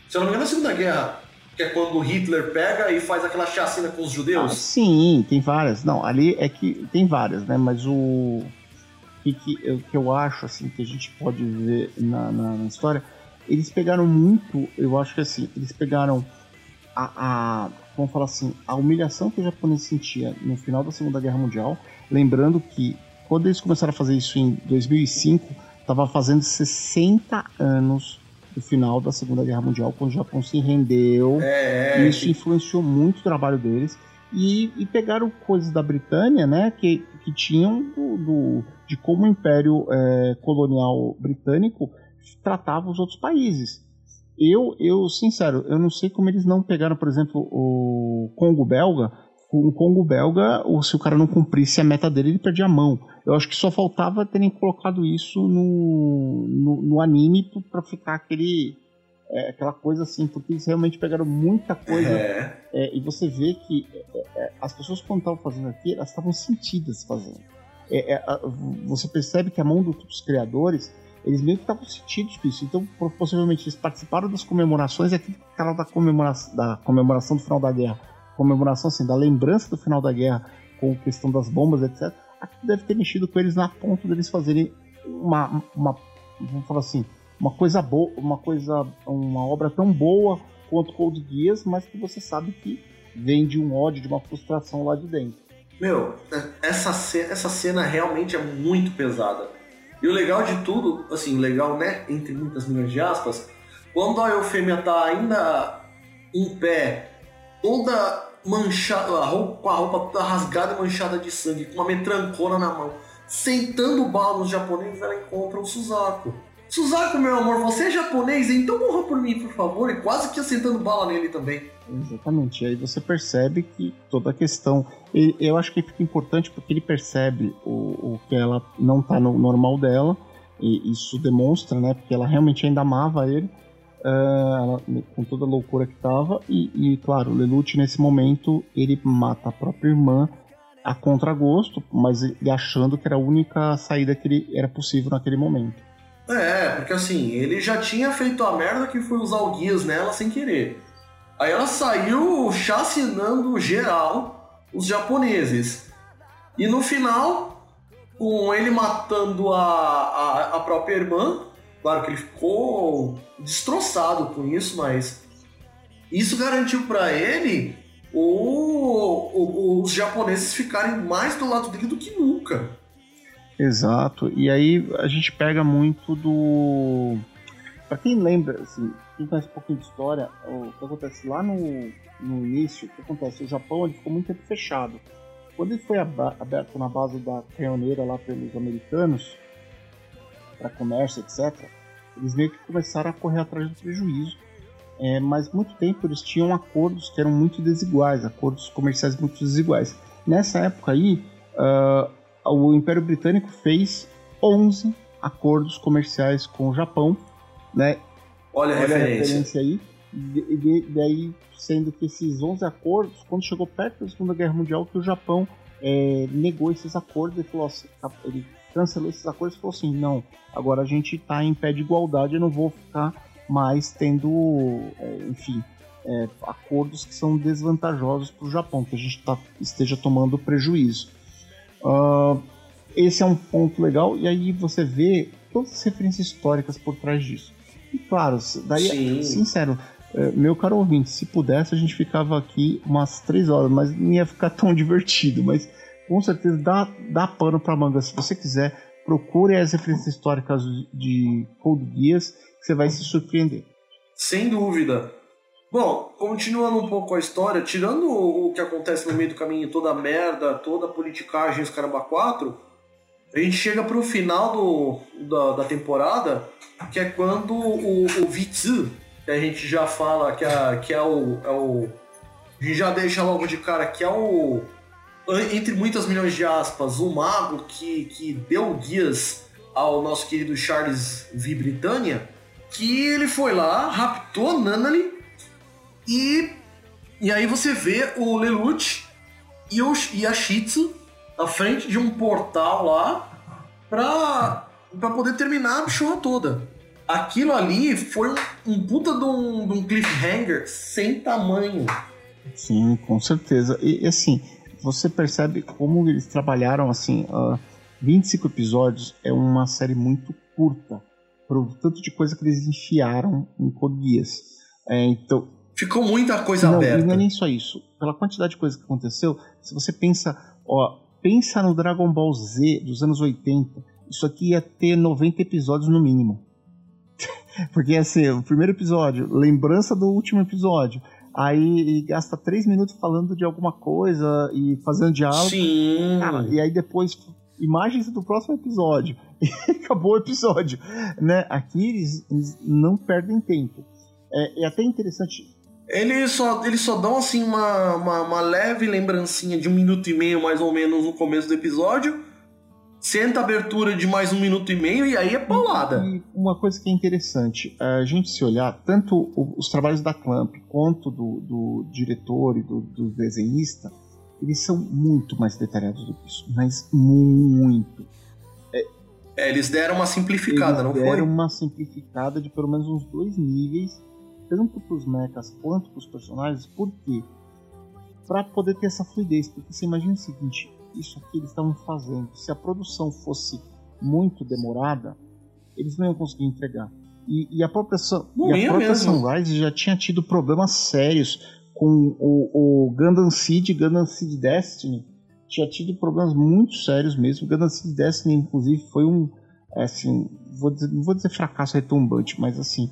Se eu não me engano, a segunda guerra que é quando Hitler pega e faz aquela chacina com os judeus? Ah, sim, tem várias. Não, ali é que tem várias, né? Mas o que, que, o que eu acho assim que a gente pode ver na, na, na, história, eles pegaram muito, eu acho que assim, eles pegaram a, a vamos falar assim, a humilhação que o japonês sentia no final da Segunda Guerra Mundial, lembrando que quando eles começaram a fazer isso em 2005, estava fazendo 60 anos no final da Segunda Guerra Mundial, quando o Japão se rendeu. É, é. Isso influenciou muito o trabalho deles. E, e, pegaram coisas da Britânia, né, que, que tinham do, do de como o Império é, Colonial Britânico tratava os outros países. Eu, eu, sincero, eu não sei como eles não pegaram, por exemplo, o Congo belga. O Congo belga, ou se o cara não cumprisse a meta dele, ele perdia a mão. Eu acho que só faltava terem colocado isso no, no, no anime para ficar aquele é, aquela coisa assim, porque eles realmente pegaram muita coisa. É. É, e você vê que é, é, as pessoas, quando estavam fazendo aqui, elas estavam sentidas fazendo. É, você percebe que a mão dos criadores, eles meio que estavam sentidos com isso. Então, possivelmente, eles participaram das comemorações, e aquele cara da comemoração, da comemoração do final da guerra, comemoração assim, da lembrança do final da guerra, com a questão das bombas, etc. Aquilo deve ter mexido com eles na ponto deles fazerem uma, uma vamos falar assim, uma coisa boa, uma coisa, uma obra tão boa quanto Cold Geass, mas que você sabe que vem de um ódio, de uma frustração lá de dentro. Meu, essa cena, essa cena realmente é muito pesada. E o legal de tudo, assim, o legal, né, entre muitas milhões de aspas, quando a Eufêmia tá ainda em pé, toda manchada, a roupa, com a roupa toda rasgada e manchada de sangue, com uma metrancona na mão, sentando bala nos japoneses, ela encontra o Suzaku. Suzaku, meu amor, você é japonês, então morra por mim, por favor. E quase que assentando bala nele também. Exatamente. E aí você percebe que toda a questão. Eu acho que fica importante porque ele percebe o, o que ela não tá no normal dela. E isso demonstra, né? Porque ela realmente ainda amava ele. Uh, com toda a loucura que tava. E, e claro, Lelouch nesse momento ele mata a própria irmã a contragosto, mas ele achando que era a única saída que ele, era possível naquele momento. É, porque assim, ele já tinha feito a merda que foi usar o guias nela sem querer. Aí ela saiu chacinando geral os japoneses. E no final, com ele matando a, a, a própria irmã, claro que ele ficou destroçado com isso, mas isso garantiu para ele os japoneses ficarem mais do lado dele do que nunca. Exato. E aí a gente pega muito do. Pra quem lembra, assim, quem conhece um pouquinho de história, o que acontece lá no, no início, o que acontece? O Japão ele ficou muito tempo fechado. Quando ele foi aberto na base da canhoneira lá pelos americanos, para comércio, etc., eles meio que começaram a correr atrás do prejuízo. É, mas muito tempo eles tinham acordos que eram muito desiguais, acordos comerciais muito desiguais. Nessa época aí, uh, o Império Britânico fez 11 acordos comerciais com o Japão, né? Olha a Olha referência. A referência aí. E, de, daí, sendo que esses 11 acordos, quando chegou perto da Segunda Guerra Mundial, que o Japão é, negou esses acordos e falou assim, ele cancelou esses acordos e falou assim, não, agora a gente está em pé de igualdade, eu não vou ficar mais tendo, é, enfim, é, acordos que são desvantajosos para o Japão, que a gente tá, esteja tomando prejuízo. Uh, esse é um ponto legal, e aí você vê todas as referências históricas por trás disso. E claro, daí, Sim. sincero, é, meu caro ouvinte, se pudesse a gente ficava aqui umas três horas, mas não ia ficar tão divertido. Mas com certeza dá, dá pano pra manga. Se você quiser, procure as referências históricas de Cold Geass, que você vai se surpreender. Sem dúvida. Bom, continuando um pouco a história, tirando o que acontece no meio do caminho, toda a merda, toda a politicagem, os caramba 4, a gente chega pro final do, da, da temporada, que é quando o, o Vitsu, que a gente já fala que é, que é, o, é o. A gente já deixa logo de cara que é o. Entre muitas milhões de aspas, o mago que, que deu guias ao nosso querido Charles V. Britânia, que ele foi lá, raptou Nanali e, e aí você vê o Lelouch e, o, e a Shitsu na frente de um portal lá pra, pra poder terminar a bichorra toda. Aquilo ali foi um, um puta de um, de um cliffhanger sem tamanho. Sim, com certeza. E, e assim, você percebe como eles trabalharam assim. Uh, 25 episódios é uma série muito curta. Pro tanto de coisa que eles enfiaram em Code Geass. É, então, Ficou muita coisa não, aberta. Não é nem só isso. Pela quantidade de coisa que aconteceu, se você pensa, ó, pensa no Dragon Ball Z dos anos 80, isso aqui ia ter 90 episódios no mínimo. Porque assim, o primeiro episódio, lembrança do último episódio. Aí ele gasta três minutos falando de alguma coisa e fazendo diálogo. Sim. Cara, e aí depois imagens do próximo episódio. E acabou o episódio. Né? Aqui eles, eles não perdem tempo. É, é, até interessante. Eles só, eles só dão assim uma, uma, uma leve lembrancinha de um minuto e meio, mais ou menos, no começo do episódio senta a abertura de mais um minuto e meio e aí é paulada. E uma coisa que é interessante, a gente se olhar, tanto os trabalhos da Clamp quanto do, do diretor e do, do, desenhista, eles são muito mais detalhados do que isso, mas muito. É, é eles deram uma simplificada, não foi? deram uma simplificada de pelo menos uns dois níveis, tanto para os mechas quanto para os personagens, por quê? Para poder ter essa fluidez, porque você imagina o seguinte, isso aqui eles estavam fazendo. Se a produção fosse muito demorada, eles não iam conseguir entregar. E, e a própria, e a própria Sunrise já tinha tido problemas sérios com o, o Gundam Seed, Gundam Seed Destiny. Tinha tido problemas muito sérios mesmo. Gundam Seed Destiny, inclusive, foi um. É, assim, vou dizer, não vou dizer fracasso retumbante, mas assim,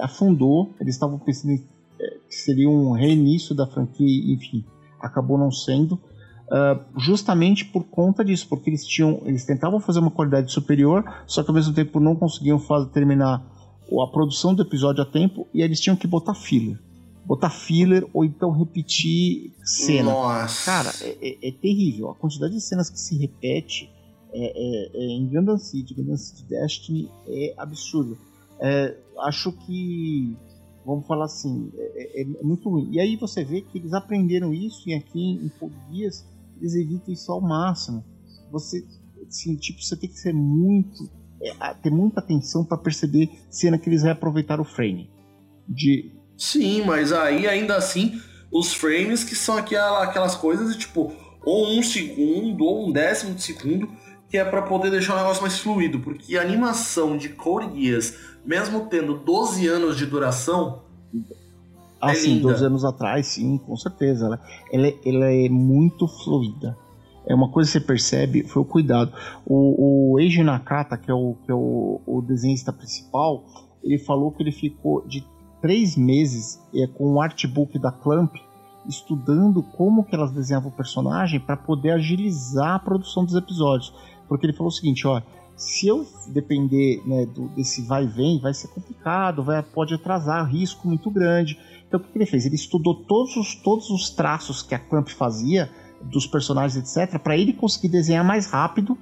afundou. Eles estavam pensando é, que seria um reinício da franquia, enfim, acabou não sendo. Uh, justamente por conta disso, porque eles tinham, eles tentavam fazer uma qualidade superior, só que ao mesmo tempo não conseguiam fazer, terminar a produção do episódio a tempo e eles tinham que botar filler. Botar filler ou então repetir cena. Nossa. Cara, é, é, é terrível. A quantidade de cenas que se repete é, é, é em Gundam Seed, Gundam Seed Destiny é absurdo. É, acho que vamos falar assim, é, é, muito ruim. E aí você vê que eles aprenderam isso e aqui em Dias eles evitam isso ao máximo. Você, assim, tipo, você tem que ser muito, é, ter muita atenção para perceber cena que eles reaproveitaram o frame. De... Sim, mas aí ainda assim, os frames que são aquelas coisas de tipo, ou um segundo, ou um décimo de segundo, que é para poder deixar o negócio mais fluido, porque a animação de Code Geass, mesmo tendo 12 anos de duração, ah, sim, 12 anos atrás, sim, com certeza. Ela, ela, ela, é muito fluida. É uma coisa que você percebe, foi o cuidado. O, o Eiji Nakata, que é, o, que é o, o desenhista principal, ele falou que ele ficou de três meses é, com o artbook da Clamp estudando como que elas desenhavam o personagem para poder agilizar a produção dos episódios. Porque ele falou o seguinte, ó, se eu depender né, do, desse vai e vem, vai ser complicado, vai, pode atrasar, risco muito grande. Então o que ele fez? Ele estudou todos os, todos os traços que a Clamp fazia, dos personagens, etc., para ele conseguir desenhar mais rápido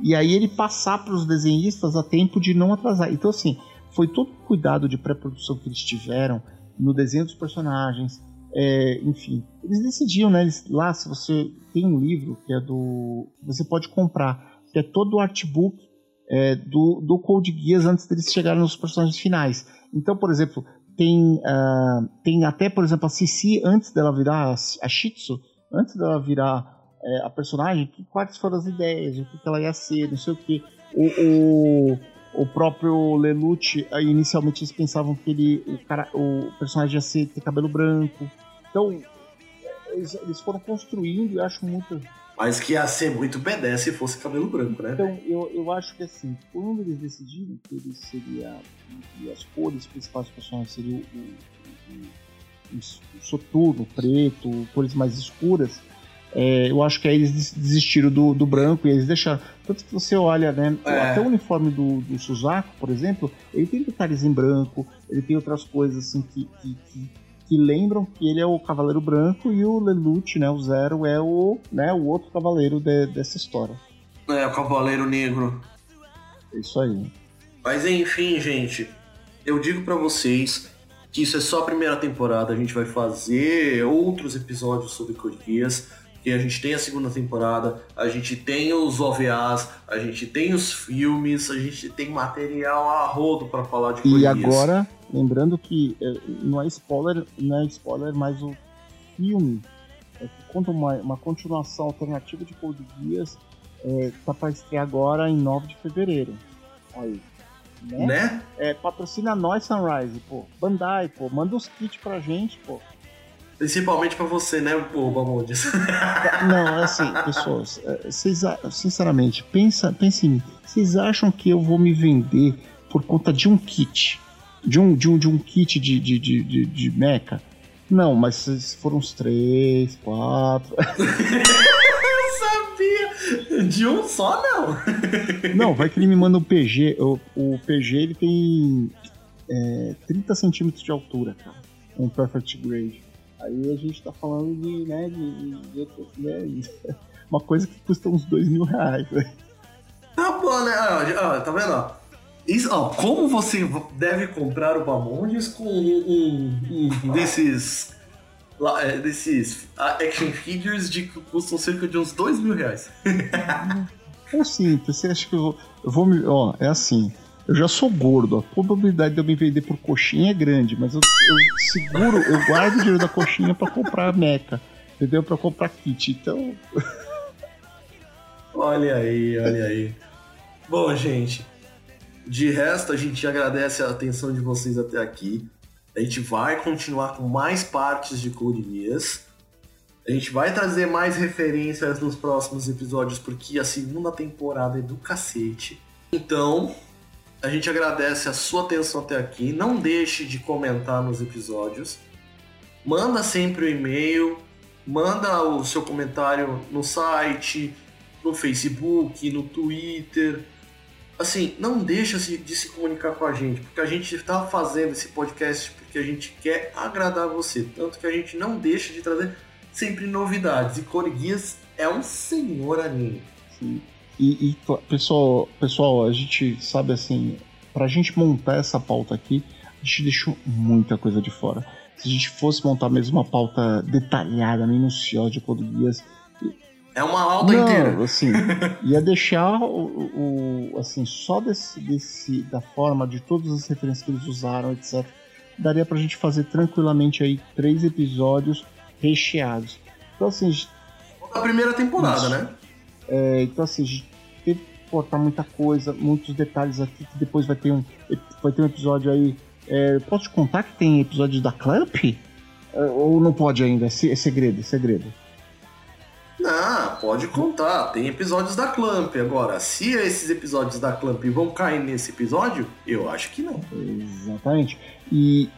e aí ele passar para os desenhistas a tempo de não atrasar. Então, assim, foi todo o cuidado de pré-produção que eles tiveram no desenho dos personagens, é, enfim. Eles decidiam, né? Eles, lá, se você tem um livro que é do. Você pode comprar, que é todo o artbook é, do, do Code Geass antes deles chegarem nos personagens finais. Então, por exemplo, tem, uh, tem até, por exemplo, a Cici, antes dela virar a Shitsu, antes dela virar é, a personagem, que, quais foram as ideias, o que, que ela ia ser, não sei o que. O, o, o próprio Lelouch, inicialmente eles pensavam que ele, o, cara, o personagem ia ser, ter cabelo branco. Então, eles, eles foram construindo e acho muito mas que ia ser muito B10 se fosse cabelo branco, né? Então, eu, eu acho que assim, quando eles decidiram que ele seria. E as cores principais dos personagens seriam o, o, o, o soturno, preto, cores mais escuras, é, eu acho que aí eles desistiram do, do branco e eles deixaram. Tanto que você olha, né? É. Até o uniforme do, do Suzaku, por exemplo, ele tem detalhes em branco, ele tem outras coisas assim que, que, que que lembram que ele é o Cavaleiro Branco e o Lelouch, né, o Zero, é o, né, o outro cavaleiro de, dessa história. É, o Cavaleiro Negro. É isso aí. Mas enfim, gente, eu digo para vocês que isso é só a primeira temporada, a gente vai fazer outros episódios sobre Code Geass, que a gente tem a segunda temporada, a gente tem os OVAs, a gente tem os filmes, a gente tem material a rodo para falar de Code E agora Lembrando que é, não é spoiler, não é spoiler, mas o filme é, que conta uma, uma continuação alternativa de Code Geass é, tá para estrear agora em 9 de fevereiro. Aí. Né? né? É, patrocina nós, Sunrise, pô. Bandai, pô. Manda os kits pra gente, pô. Principalmente pra você, né, pô, Bamondes? Não, é assim, pessoas, é, vocês, sinceramente, pensa, mim. Vocês acham que eu vou me vender por conta de um kit? De um, de um, de um kit de, de, de, de, de mecha? Não, mas foram uns três, quatro. Eu sabia! De um só, não! Não, vai que ele me manda um PG. O, o PG ele tem é, 30 centímetros de altura, cara. Um Perfect Grade. Aí a gente tá falando de, né, de, de, de né, uma coisa que custa uns dois mil reais, velho. Tá bom, né? Ah, tá vendo? Ó? Isso, ó, como você deve comprar o Bamondes com um, um, um desses é, desses action figures de que custam cerca de uns dois mil reais. é simples, você acha que eu vou, eu vou me. Ó, é assim. Eu já sou gordo, a probabilidade de eu me vender por coxinha é grande, mas eu, eu seguro, eu guardo o dinheiro da coxinha para comprar meca, entendeu? Para comprar kit. Então. olha aí, olha aí. Bom, gente, de resto, a gente agradece a atenção de vocês até aqui. A gente vai continuar com mais partes de Code Geass. A gente vai trazer mais referências nos próximos episódios, porque a segunda temporada é do cacete. Então, a gente agradece a sua atenção até aqui. Não deixe de comentar nos episódios. Manda sempre o um e-mail, manda o seu comentário no site, no Facebook, no Twitter assim, não deixa de se comunicar com a gente, porque a gente está fazendo esse podcast porque a gente quer agradar você, tanto que a gente não deixa de trazer sempre novidades. E Code Geass é um senhor anime. Sim. E, e, pessoal, pessoal, a gente sabe assim, pra gente montar essa pauta aqui, a gente deixou muita coisa de fora. Se a gente fosse montar mesmo uma pauta detalhada, minuciosa de Code Geass, é uma aula Não, inteira. assim, ia deixar o, o, assim, só desse, desse, da forma de todas as referências que eles usaram, etc. Daria pra gente fazer tranquilamente aí três episódios recheados. Então, assim. A primeira temporada, isso. né? É, então, assim, a gente teve que cortar muita coisa, muitos detalhes aqui, que depois vai ter um, vai ter um episódio aí. É, posso te contar que tem episódios da Clamp? É, ou não pode ainda? É segredo, é segredo. Pode contar. Tem episódios da Clamp. Agora, se esses episódios da Clamp vão cair nesse episódio, eu acho que não. Exatamente. E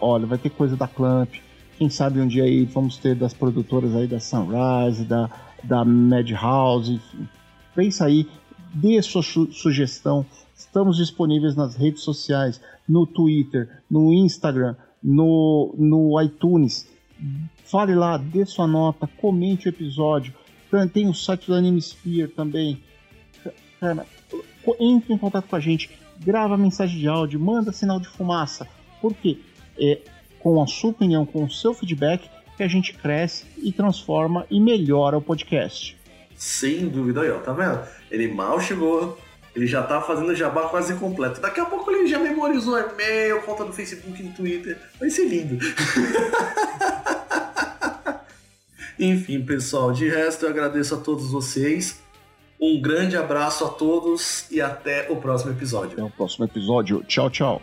olha, vai ter coisa da Clamp. Quem sabe um dia aí vamos ter das produtoras aí da Sunrise, da, da Madhouse, enfim. Pensa aí, dê sua su sugestão. Estamos disponíveis nas redes sociais, no Twitter, no Instagram, no, no iTunes Fale lá, dê sua nota, comente o episódio. Tem o site do Animesphere também. Cara, entre em contato com a gente, grava mensagem de áudio, manda sinal de fumaça. Porque é com a sua opinião, com o seu feedback, que a gente cresce e transforma e melhora o podcast. Sem dúvida, aí, ó, tá vendo? Ele mal chegou, ele já tá fazendo jabá quase completo. Daqui a pouco ele já memorizou e-mail, conta no Facebook e Twitter. Vai ser lindo. Enfim, pessoal, de resto eu agradeço a todos vocês. Um grande abraço a todos e até o próximo episódio. Até o próximo episódio. Tchau, tchau.